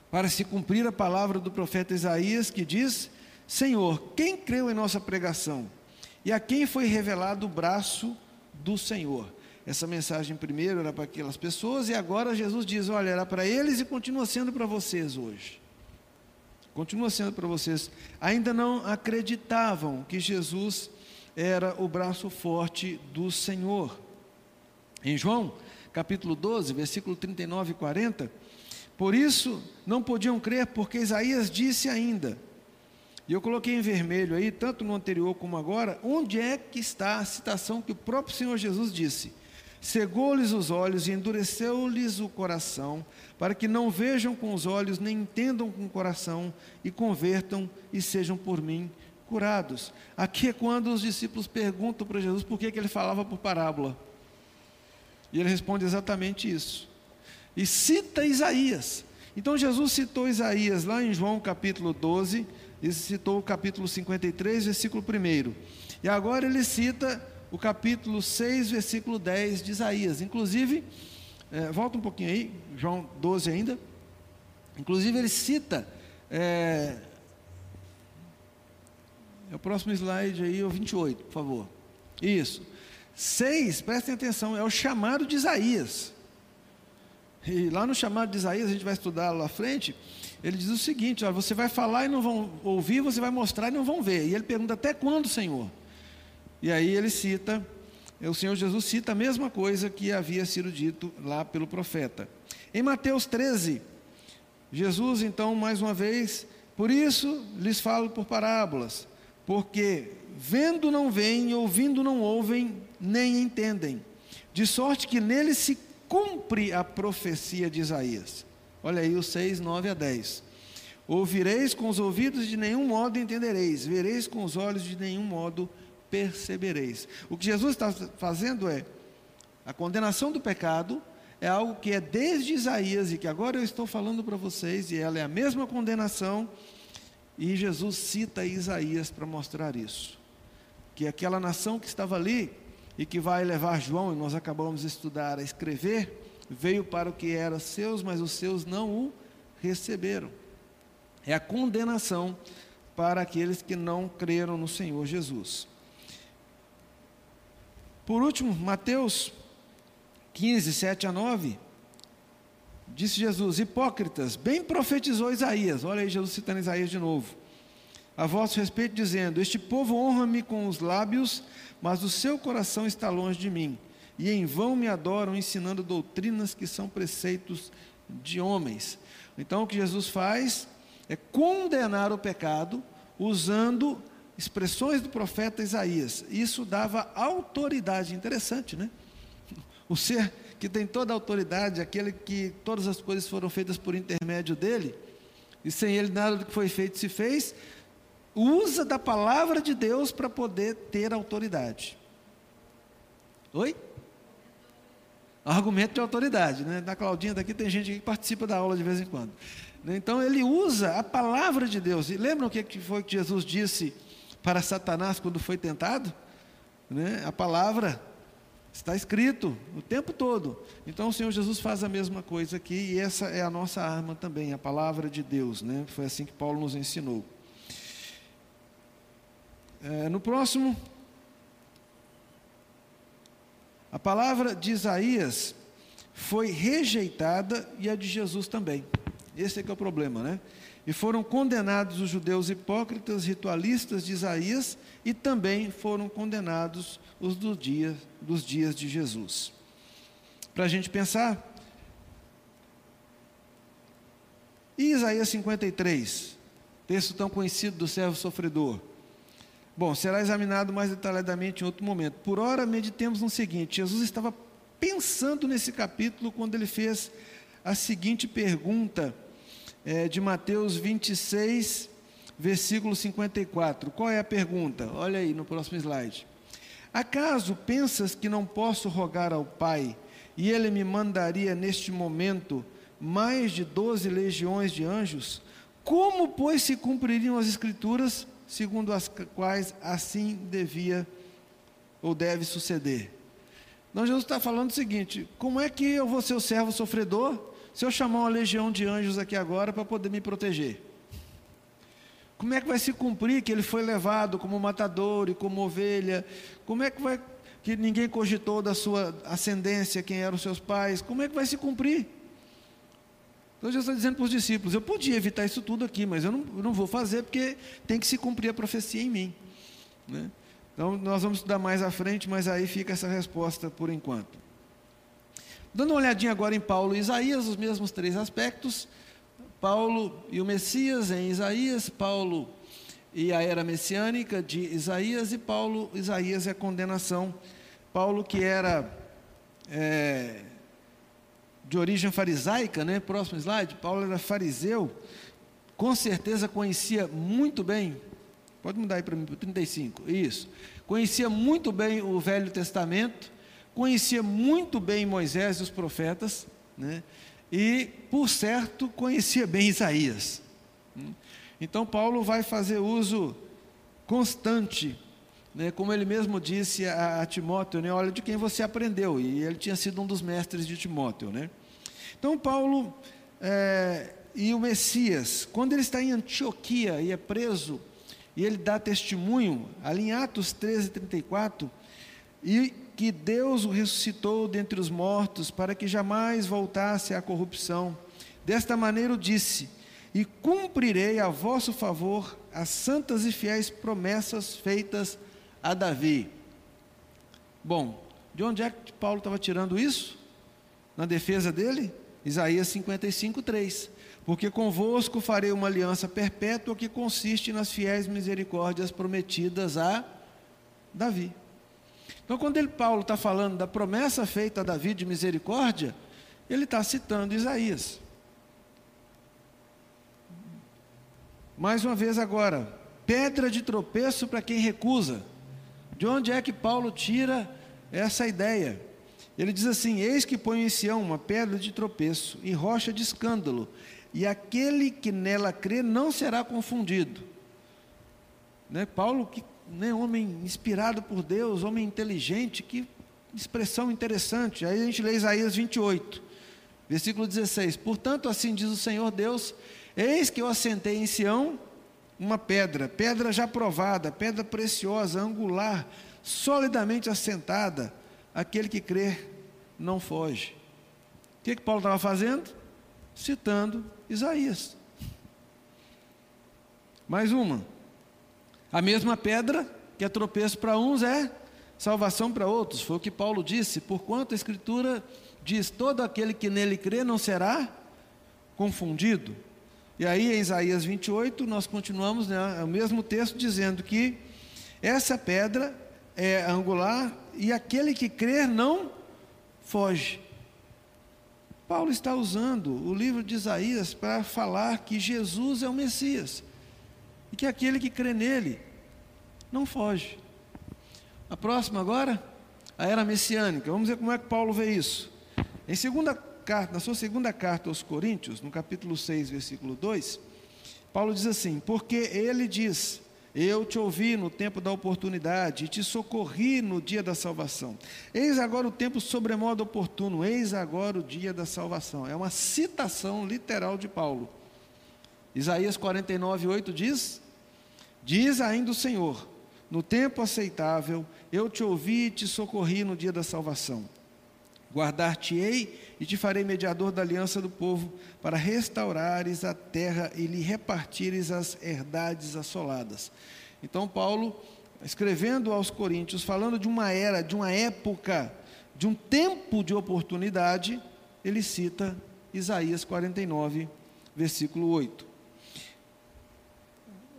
para se cumprir a palavra do profeta Isaías, que diz: Senhor, quem creu em nossa pregação? e a quem foi revelado o braço do Senhor. Essa mensagem primeiro era para aquelas pessoas e agora Jesus diz: olha, era para eles e continua sendo para vocês hoje. Continua sendo para vocês. Ainda não acreditavam que Jesus era o braço forte do Senhor. Em João, capítulo 12, versículo 39 e 40, por isso não podiam crer, porque Isaías disse ainda, e eu coloquei em vermelho aí, tanto no anterior como agora, onde é que está a citação que o próprio Senhor Jesus disse: Cegou-lhes os olhos e endureceu-lhes o coração, para que não vejam com os olhos, nem entendam com o coração, e convertam e sejam por mim curados. Aqui é quando os discípulos perguntam para Jesus por que, que ele falava por parábola. E ele responde exatamente isso. E cita Isaías. Então Jesus citou Isaías lá em João capítulo 12, e citou o capítulo 53, versículo 1. E agora ele cita o capítulo 6, versículo 10 de Isaías. Inclusive, é, volta um pouquinho aí, João 12 ainda. Inclusive ele cita. É, é o próximo slide aí, o 28, por favor. Isso. 6, prestem atenção, é o chamado de Isaías. E lá no chamado de Isaías, a gente vai estudar lá à frente, ele diz o seguinte: olha, você vai falar e não vão ouvir, você vai mostrar e não vão ver. E ele pergunta: até quando, Senhor? E aí ele cita, o Senhor Jesus cita a mesma coisa que havia sido dito lá pelo profeta. Em Mateus 13, Jesus, então, mais uma vez, por isso lhes falo por parábolas, porque vendo não veem, ouvindo não ouvem, nem entendem. De sorte que nele se cumpre a profecia de Isaías. Olha aí o 6, 9 a 10. Ouvireis com os ouvidos, de nenhum modo entendereis, vereis com os olhos, de nenhum modo percebereis. O que Jesus está fazendo é a condenação do pecado é algo que é desde Isaías e que agora eu estou falando para vocês, e ela é a mesma condenação, e Jesus cita Isaías para mostrar isso. Que aquela nação que estava ali e que vai levar João, e nós acabamos de estudar, a escrever, veio para o que era seus, mas os seus não o receberam. É a condenação para aqueles que não creram no Senhor Jesus. Por último, Mateus 15, 7 a 9, disse Jesus: Hipócritas, bem profetizou Isaías, olha aí Jesus citando Isaías de novo, a vosso respeito, dizendo: Este povo honra-me com os lábios, mas o seu coração está longe de mim, e em vão me adoram, ensinando doutrinas que são preceitos de homens. Então, o que Jesus faz é condenar o pecado usando expressões do profeta Isaías. Isso dava autoridade, interessante, né? O ser que tem toda a autoridade, aquele que todas as coisas foram feitas por intermédio dele, e sem ele nada do que foi feito se fez, usa da palavra de Deus para poder ter autoridade. Oi? Argumento de autoridade, né? Da Claudinha daqui tem gente que participa da aula de vez em quando. Então ele usa a palavra de Deus. E lembram o que foi que Jesus disse para Satanás quando foi tentado? Né? A palavra está escrito o tempo todo. Então o Senhor Jesus faz a mesma coisa aqui e essa é a nossa arma também, a palavra de Deus, né? Foi assim que Paulo nos ensinou. É, no próximo, a palavra de Isaías foi rejeitada e a de Jesus também. Esse é que é o problema, né? E foram condenados os judeus hipócritas, ritualistas de Isaías, e também foram condenados os do dia, dos dias de Jesus. Para a gente pensar, e Isaías 53, texto tão conhecido do servo sofredor. Bom, será examinado mais detalhadamente em outro momento. Por ora, meditemos no seguinte: Jesus estava pensando nesse capítulo quando ele fez a seguinte pergunta é, de Mateus 26, versículo 54. Qual é a pergunta? Olha aí no próximo slide. Acaso pensas que não posso rogar ao Pai e ele me mandaria neste momento mais de doze legiões de anjos? Como, pois, se cumpririam as Escrituras segundo as quais assim devia ou deve suceder. Então Jesus está falando o seguinte: como é que eu vou ser o servo sofredor se eu chamar uma legião de anjos aqui agora para poder me proteger? Como é que vai se cumprir que ele foi levado como matador e como ovelha? Como é que vai que ninguém cogitou da sua ascendência, quem eram seus pais? Como é que vai se cumprir? Então Jesus está dizendo para os discípulos: eu podia evitar isso tudo aqui, mas eu não, eu não vou fazer porque tem que se cumprir a profecia em mim. Né? Então nós vamos estudar mais à frente, mas aí fica essa resposta por enquanto. Dando uma olhadinha agora em Paulo e Isaías, os mesmos três aspectos. Paulo e o Messias em Isaías, Paulo e a era messiânica de Isaías, e Paulo, Isaías e a condenação. Paulo que era é, de origem farisaica, né? próximo slide, Paulo era fariseu, com certeza conhecia muito bem, pode mudar aí para mim, para 35, isso, conhecia muito bem o Velho Testamento, conhecia muito bem Moisés e os profetas, né? e, por certo, conhecia bem Isaías. Então, Paulo vai fazer uso constante, né, como ele mesmo disse a, a Timóteo, né, olha de quem você aprendeu, e ele tinha sido um dos mestres de Timóteo. Né? Então, Paulo é, e o Messias, quando ele está em Antioquia e é preso, e ele dá testemunho, ali em Atos 13, 34, e que Deus o ressuscitou dentre os mortos para que jamais voltasse à corrupção. Desta maneira o disse: E cumprirei a vosso favor as santas e fiéis promessas feitas a Davi. Bom, de onde é que Paulo estava tirando isso? Na defesa dele? Isaías 55, 3. Porque convosco farei uma aliança perpétua que consiste nas fiéis misericórdias prometidas a Davi. Então, quando ele, Paulo está falando da promessa feita a Davi de misericórdia, ele está citando Isaías. Mais uma vez agora, pedra de tropeço para quem recusa. De onde é que Paulo tira essa ideia? Ele diz assim: Eis que põe em Sião uma pedra de tropeço e rocha de escândalo, e aquele que nela crê não será confundido. Né? Paulo, que né, homem inspirado por Deus, homem inteligente, que expressão interessante. Aí a gente lê Isaías 28, versículo 16: Portanto, assim diz o Senhor Deus: Eis que eu assentei em Sião uma pedra, pedra já provada, pedra preciosa, angular, solidamente assentada. Aquele que crer não foge. O que, que Paulo estava fazendo? Citando Isaías. Mais uma. A mesma pedra que é tropeço para uns é salvação para outros. Foi o que Paulo disse. Porquanto a Escritura diz: todo aquele que nele crê não será confundido. E aí em Isaías 28 nós continuamos né, o mesmo texto dizendo que essa pedra é angular e aquele que crer não foge. Paulo está usando o livro de Isaías para falar que Jesus é o Messias e que aquele que crê nele não foge. A próxima agora, a era messiânica. Vamos ver como é que Paulo vê isso. Em segunda carta, na sua segunda carta aos Coríntios, no capítulo 6, versículo 2, Paulo diz assim: Porque ele diz: Eu te ouvi no tempo da oportunidade e te socorri no dia da salvação. Eis agora o tempo sobremodo oportuno, eis agora o dia da salvação. É uma citação literal de Paulo. Isaías 49, 8 diz: Diz ainda o Senhor: No tempo aceitável, eu te ouvi e te socorri no dia da salvação. Guardar-te-ei e te farei mediador da aliança do povo, para restaurares a terra e lhe repartires as herdades assoladas. Então, Paulo, escrevendo aos Coríntios, falando de uma era, de uma época, de um tempo de oportunidade, ele cita Isaías 49, versículo 8.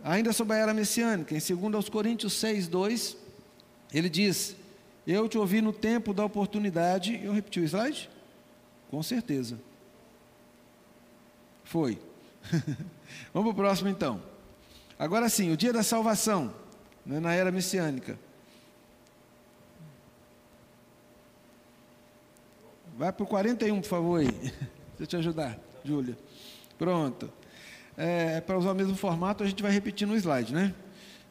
Ainda sobre a era messiânica, em 2 Coríntios 6, 2, ele diz: Eu te ouvi no tempo da oportunidade. Eu repeti o slide? Com certeza. Foi. Vamos para o próximo então. Agora sim, o dia da salvação, né, na era messiânica. Vai para o 41, por favor aí. Deixa eu te ajudar, Júlia. Pronto é, para usar o mesmo formato, a gente vai repetir no slide, né?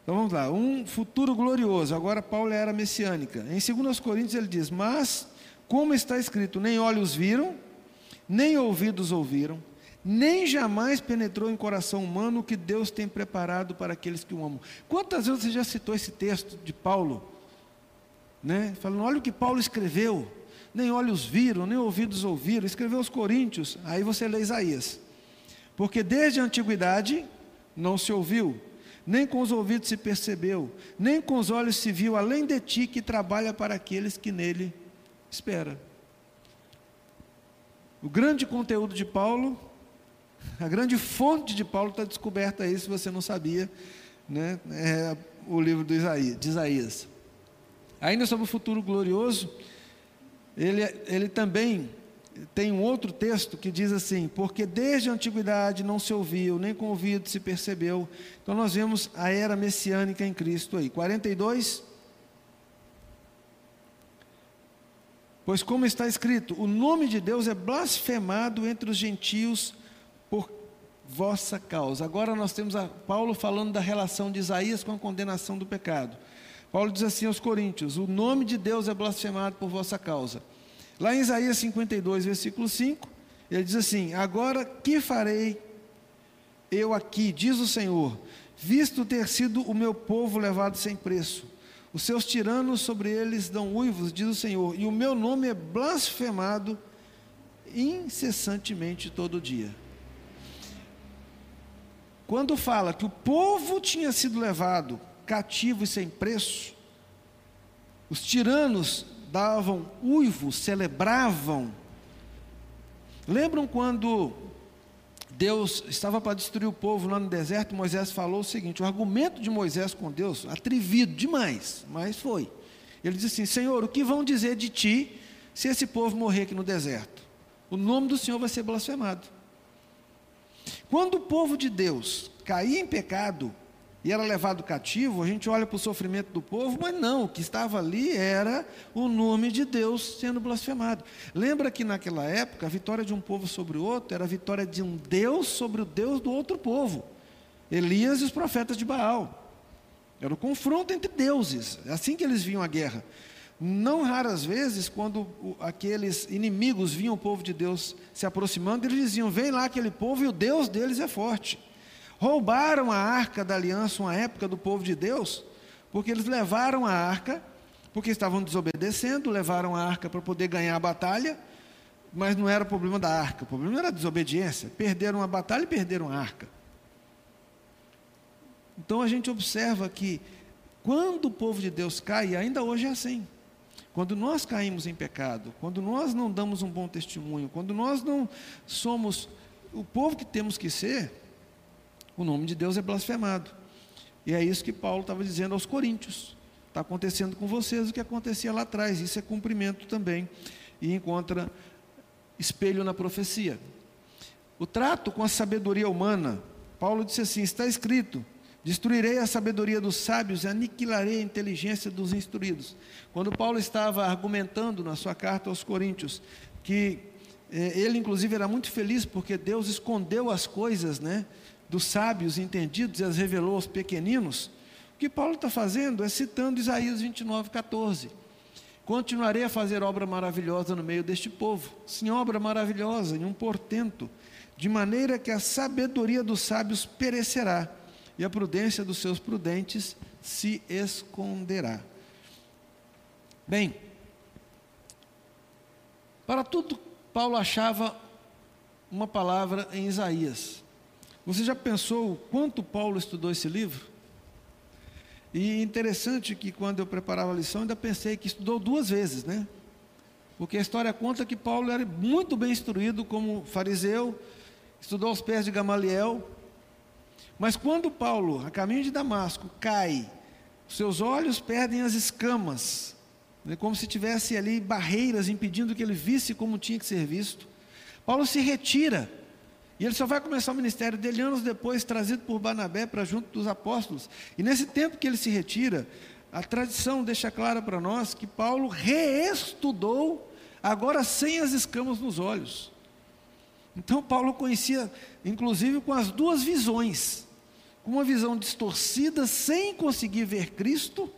Então vamos lá. Um futuro glorioso. Agora Paulo era messiânica. Em 2 Coríntios ele diz: Mas, como está escrito, nem olhos viram, nem ouvidos ouviram, nem jamais penetrou em coração humano o que Deus tem preparado para aqueles que o amam. Quantas vezes você já citou esse texto de Paulo? Né? Falando, olha o que Paulo escreveu. Nem olhos viram, nem ouvidos ouviram. Escreveu aos Coríntios. Aí você lê Isaías. Porque desde a antiguidade não se ouviu, nem com os ouvidos se percebeu, nem com os olhos se viu, além de ti que trabalha para aqueles que nele espera. O grande conteúdo de Paulo a grande fonte de Paulo está descoberta aí, se você não sabia, né? é o livro de Isaías. Ainda sobre o futuro glorioso, ele, ele também tem um outro texto que diz assim: Porque desde a antiguidade não se ouviu, nem com ouvido se percebeu. Então nós vemos a era messiânica em Cristo aí. 42. Pois, como está escrito, o nome de Deus é blasfemado entre os gentios por vossa causa. Agora nós temos a Paulo falando da relação de Isaías com a condenação do pecado. Paulo diz assim aos Coríntios: O nome de Deus é blasfemado por vossa causa. Lá em Isaías 52, versículo 5, ele diz assim: Agora que farei eu aqui, diz o Senhor, visto ter sido o meu povo levado sem preço? Os seus tiranos sobre eles dão uivos, diz o Senhor, e o meu nome é blasfemado incessantemente todo dia. Quando fala que o povo tinha sido levado cativo e sem preço, os tiranos davam uivo, celebravam. Lembram quando Deus estava para destruir o povo lá no deserto, Moisés falou o seguinte: o argumento de Moisés com Deus, atrevido demais, mas foi. Ele disse assim: Senhor, o que vão dizer de ti se esse povo morrer aqui no deserto? O nome do Senhor vai ser blasfemado. Quando o povo de Deus caía em pecado e era levado cativo, a gente olha para o sofrimento do povo, mas não, o que estava ali era o nome de Deus sendo blasfemado. Lembra que naquela época a vitória de um povo sobre o outro era a vitória de um Deus sobre o Deus do outro povo. Elias e os profetas de Baal. Era o confronto entre deuses, é assim que eles viam a guerra. Não raras vezes, quando aqueles inimigos viam o povo de Deus se aproximando, eles diziam: Vem lá aquele povo e o Deus deles é forte. Roubaram a arca da aliança, uma época do povo de Deus, porque eles levaram a arca, porque estavam desobedecendo, levaram a arca para poder ganhar a batalha, mas não era o problema da arca, o problema era a desobediência. Perderam a batalha e perderam a arca. Então a gente observa que quando o povo de Deus cai, ainda hoje é assim. Quando nós caímos em pecado, quando nós não damos um bom testemunho, quando nós não somos o povo que temos que ser, o nome de Deus é blasfemado. E é isso que Paulo estava dizendo aos coríntios. Está acontecendo com vocês o que acontecia lá atrás. Isso é cumprimento também. E encontra espelho na profecia. O trato com a sabedoria humana. Paulo disse assim: está escrito: Destruirei a sabedoria dos sábios e aniquilarei a inteligência dos instruídos. Quando Paulo estava argumentando na sua carta aos Coríntios, que eh, ele inclusive era muito feliz porque Deus escondeu as coisas né, dos sábios entendidos e as revelou aos pequeninos, o que Paulo está fazendo é citando Isaías 29, 14. Continuarei a fazer obra maravilhosa no meio deste povo, sim, obra maravilhosa em um portento, de maneira que a sabedoria dos sábios perecerá e a prudência dos seus prudentes se esconderá. Bem, para tudo, Paulo achava uma palavra em Isaías. Você já pensou quanto Paulo estudou esse livro? E interessante que quando eu preparava a lição, ainda pensei que estudou duas vezes, né? Porque a história conta que Paulo era muito bem instruído como fariseu, estudou aos pés de Gamaliel, mas quando Paulo, a caminho de Damasco, cai, seus olhos perdem as escamas, né, como se tivesse ali barreiras impedindo que ele visse como tinha que ser visto. Paulo se retira. E ele só vai começar o ministério dele anos depois, trazido por Barnabé para junto dos apóstolos. E nesse tempo que ele se retira, a tradição deixa clara para nós que Paulo reestudou, agora sem as escamas nos olhos. Então Paulo conhecia, inclusive, com as duas visões, com uma visão distorcida, sem conseguir ver Cristo,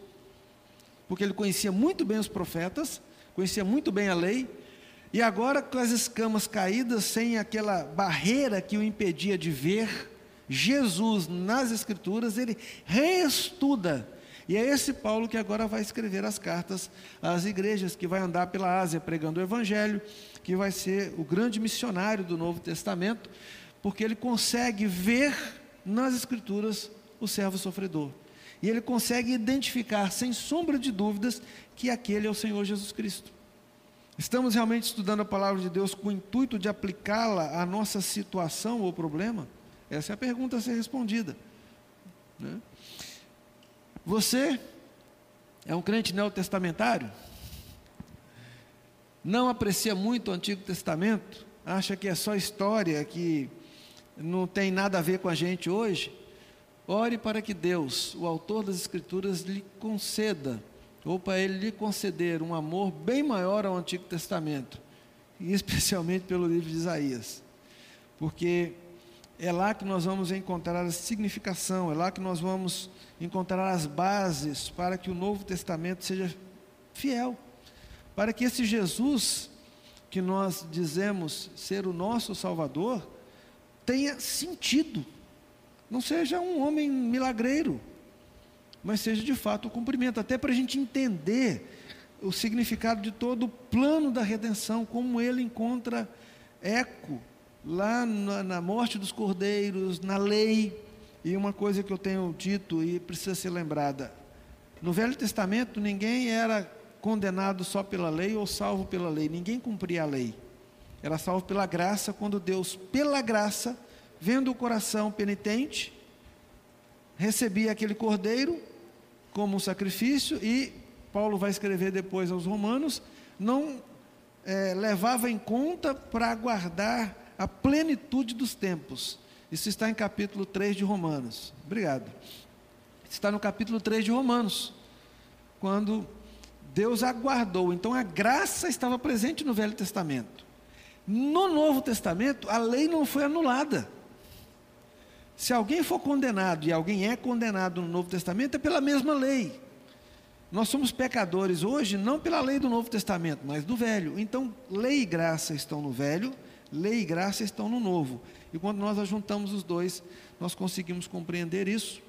porque ele conhecia muito bem os profetas, conhecia muito bem a lei, E agora, com as escamas caídas, sem aquela barreira que o impedia de ver Jesus nas Escrituras, ele reestuda. E é esse Paulo que agora vai escrever as cartas às igrejas, que vai andar pela Ásia pregando o Evangelho, que vai ser o grande missionário do Novo Testamento, porque ele consegue ver nas Escrituras o servo sofredor. E ele consegue identificar, sem sombra de dúvidas, que aquele é o Senhor Jesus Cristo. Estamos realmente estudando a palavra de Deus com o intuito de aplicá-la à nossa situação ou problema? Essa é a pergunta a ser respondida. Né? Você é um crente neotestamentário? Não aprecia muito o Antigo Testamento? Acha que é só história, que não tem nada a ver com a gente hoje? Ore para que Deus, o autor das Escrituras, lhe conceda ou para ele lhe conceder um amor bem maior ao Antigo Testamento, e especialmente pelo livro de Isaías, porque é lá que nós vamos encontrar a significação, é lá que nós vamos encontrar as bases para que o Novo Testamento seja fiel, para que esse Jesus que nós dizemos ser o nosso Salvador tenha sentido, não seja um homem milagreiro, mas seja de fato o cumprimento, até para a gente entender o significado de todo o plano da redenção, como ele encontra eco lá na, na, morte dos cordeiros, na lei. E uma coisa que eu tenho dito e precisa ser lembrada: no Velho Testamento, ninguém era condenado só pela lei ou salvo pela lei, ninguém cumpria a lei. Era salvo pela graça, quando Deus, pela graça, vendo o coração penitente, recebia aquele cordeiro como um sacrifício, e Paulo vai escrever depois aos Romanos, não é, levava em conta para aguardar a plenitude dos tempos. Isso está em capítulo 3 de Romanos. Obrigado. Está no capítulo 3 de Romanos, quando Deus aguardou. Então a graça estava presente no Velho Testamento. No Novo Testamento, a lei não foi anulada. Se alguém for condenado, e alguém é condenado no Novo Testamento, é pela mesma lei. Nós somos pecadores hoje, não pela lei do Novo Testamento, mas do Velho. Então, lei e graça estão no Velho, lei e graça estão no Novo. E quando nós ajuntamos os dois, nós conseguimos compreender isso.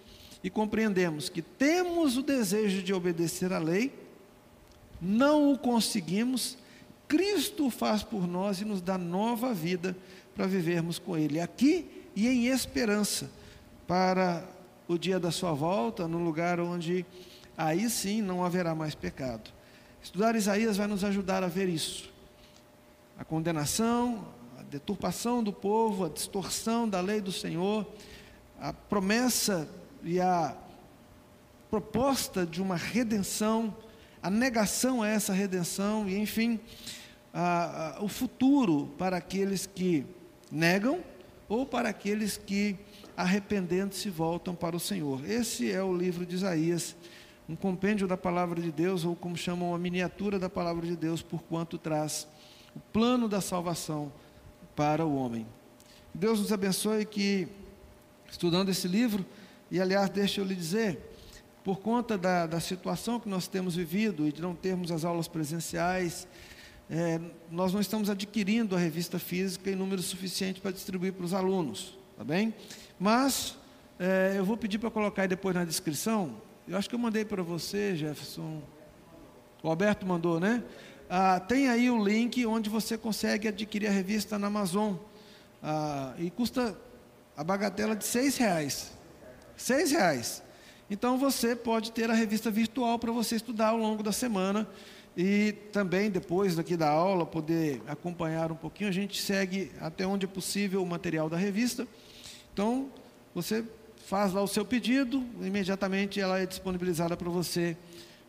E compreendemos que temos o desejo de obedecer à lei, não o conseguimos, Cristo faz por nós e nos dá nova vida para vivermos com Ele. Aqui e em esperança para o dia da sua volta, no lugar onde aí sim não haverá mais pecado. Estudar Isaías vai nos ajudar a ver isso. A condenação, a deturpação do povo, a distorção da lei do Senhor, a promessa e a proposta de uma redenção, a negação a essa redenção e, enfim, a, a, o futuro para aqueles que negam ou para aqueles que arrependendo-se voltam para o Senhor. Esse é o livro de Isaías, um compêndio da palavra de Deus, ou como chamam a miniatura da palavra de Deus, por quanto traz o plano da salvação para o homem. Deus nos abençoe que, estudando esse livro, e aliás, deixa eu lhe dizer, por conta da, da situação que nós temos vivido e de não termos as aulas presenciais, é, nós não estamos adquirindo a revista física em número suficiente para distribuir para os alunos, tá bem? Mas é, eu vou pedir para colocar aí depois na descrição. Eu acho que eu mandei para você, Jefferson. O Alberto mandou, né? Ah, tem aí o link onde você consegue adquirir a revista na Amazon. Ah, e custa a bagatela de seis reais. Seis reais. Então você pode ter a revista virtual para você estudar ao longo da semana e também depois daqui da aula poder acompanhar um pouquinho. A gente segue até onde é possível o material da revista. Então, você faz lá o seu pedido, imediatamente ela é disponibilizada para você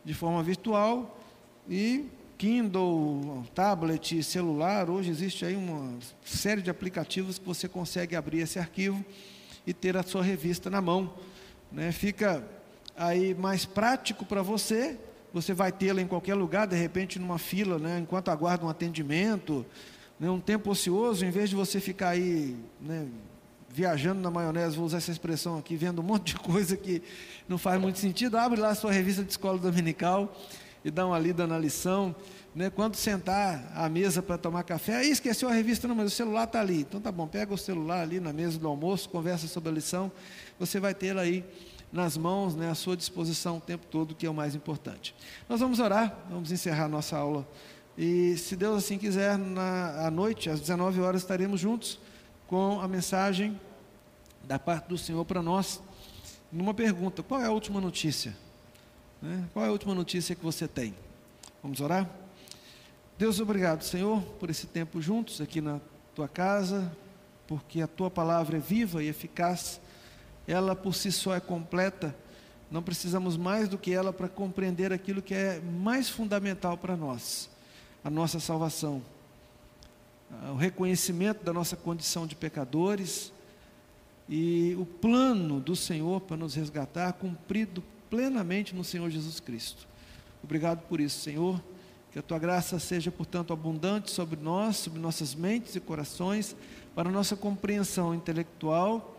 de forma virtual e Kindle, tablet, celular, hoje existe aí uma série de aplicativos que você consegue abrir esse arquivo e ter a sua revista na mão. Né? Fica aí mais prático para você você vai tê-la em qualquer lugar, de repente numa fila, né, enquanto aguarda um atendimento, né, um tempo ocioso, em vez de você ficar aí né, viajando na maionese, vou usar essa expressão aqui, vendo um monte de coisa que não faz muito sentido, abre lá a sua revista de escola dominical e dar uma lida na lição. Né? Quando sentar à mesa para tomar café, aí esqueceu a revista, não, mas o celular está ali. Então tá bom, pega o celular ali na mesa do almoço, conversa sobre a lição, você vai ter aí nas mãos, né, à sua disposição o tempo todo, que é o mais importante. Nós vamos orar, vamos encerrar nossa aula. E se Deus assim quiser, na, à noite, às 19 horas, estaremos juntos com a mensagem da parte do Senhor para nós. Numa pergunta: qual é a última notícia? Né? Qual é a última notícia que você tem? Vamos orar? Deus, obrigado, Senhor, por esse tempo juntos aqui na tua casa, porque a tua palavra é viva e eficaz, ela por si só é completa, não precisamos mais do que ela para compreender aquilo que é mais fundamental para nós, a nossa salvação, o reconhecimento da nossa condição de pecadores e o plano do Senhor para nos resgatar cumprido plenamente no Senhor Jesus Cristo. Obrigado por isso, Senhor. Que a tua graça seja, portanto, abundante sobre nós, sobre nossas mentes e corações, para nossa compreensão intelectual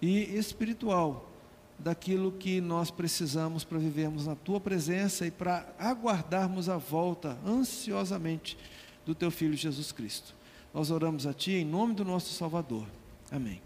e espiritual daquilo que nós precisamos para vivermos na tua presença e para aguardarmos a volta ansiosamente do teu filho Jesus Cristo. Nós oramos a ti em nome do nosso Salvador. Amém.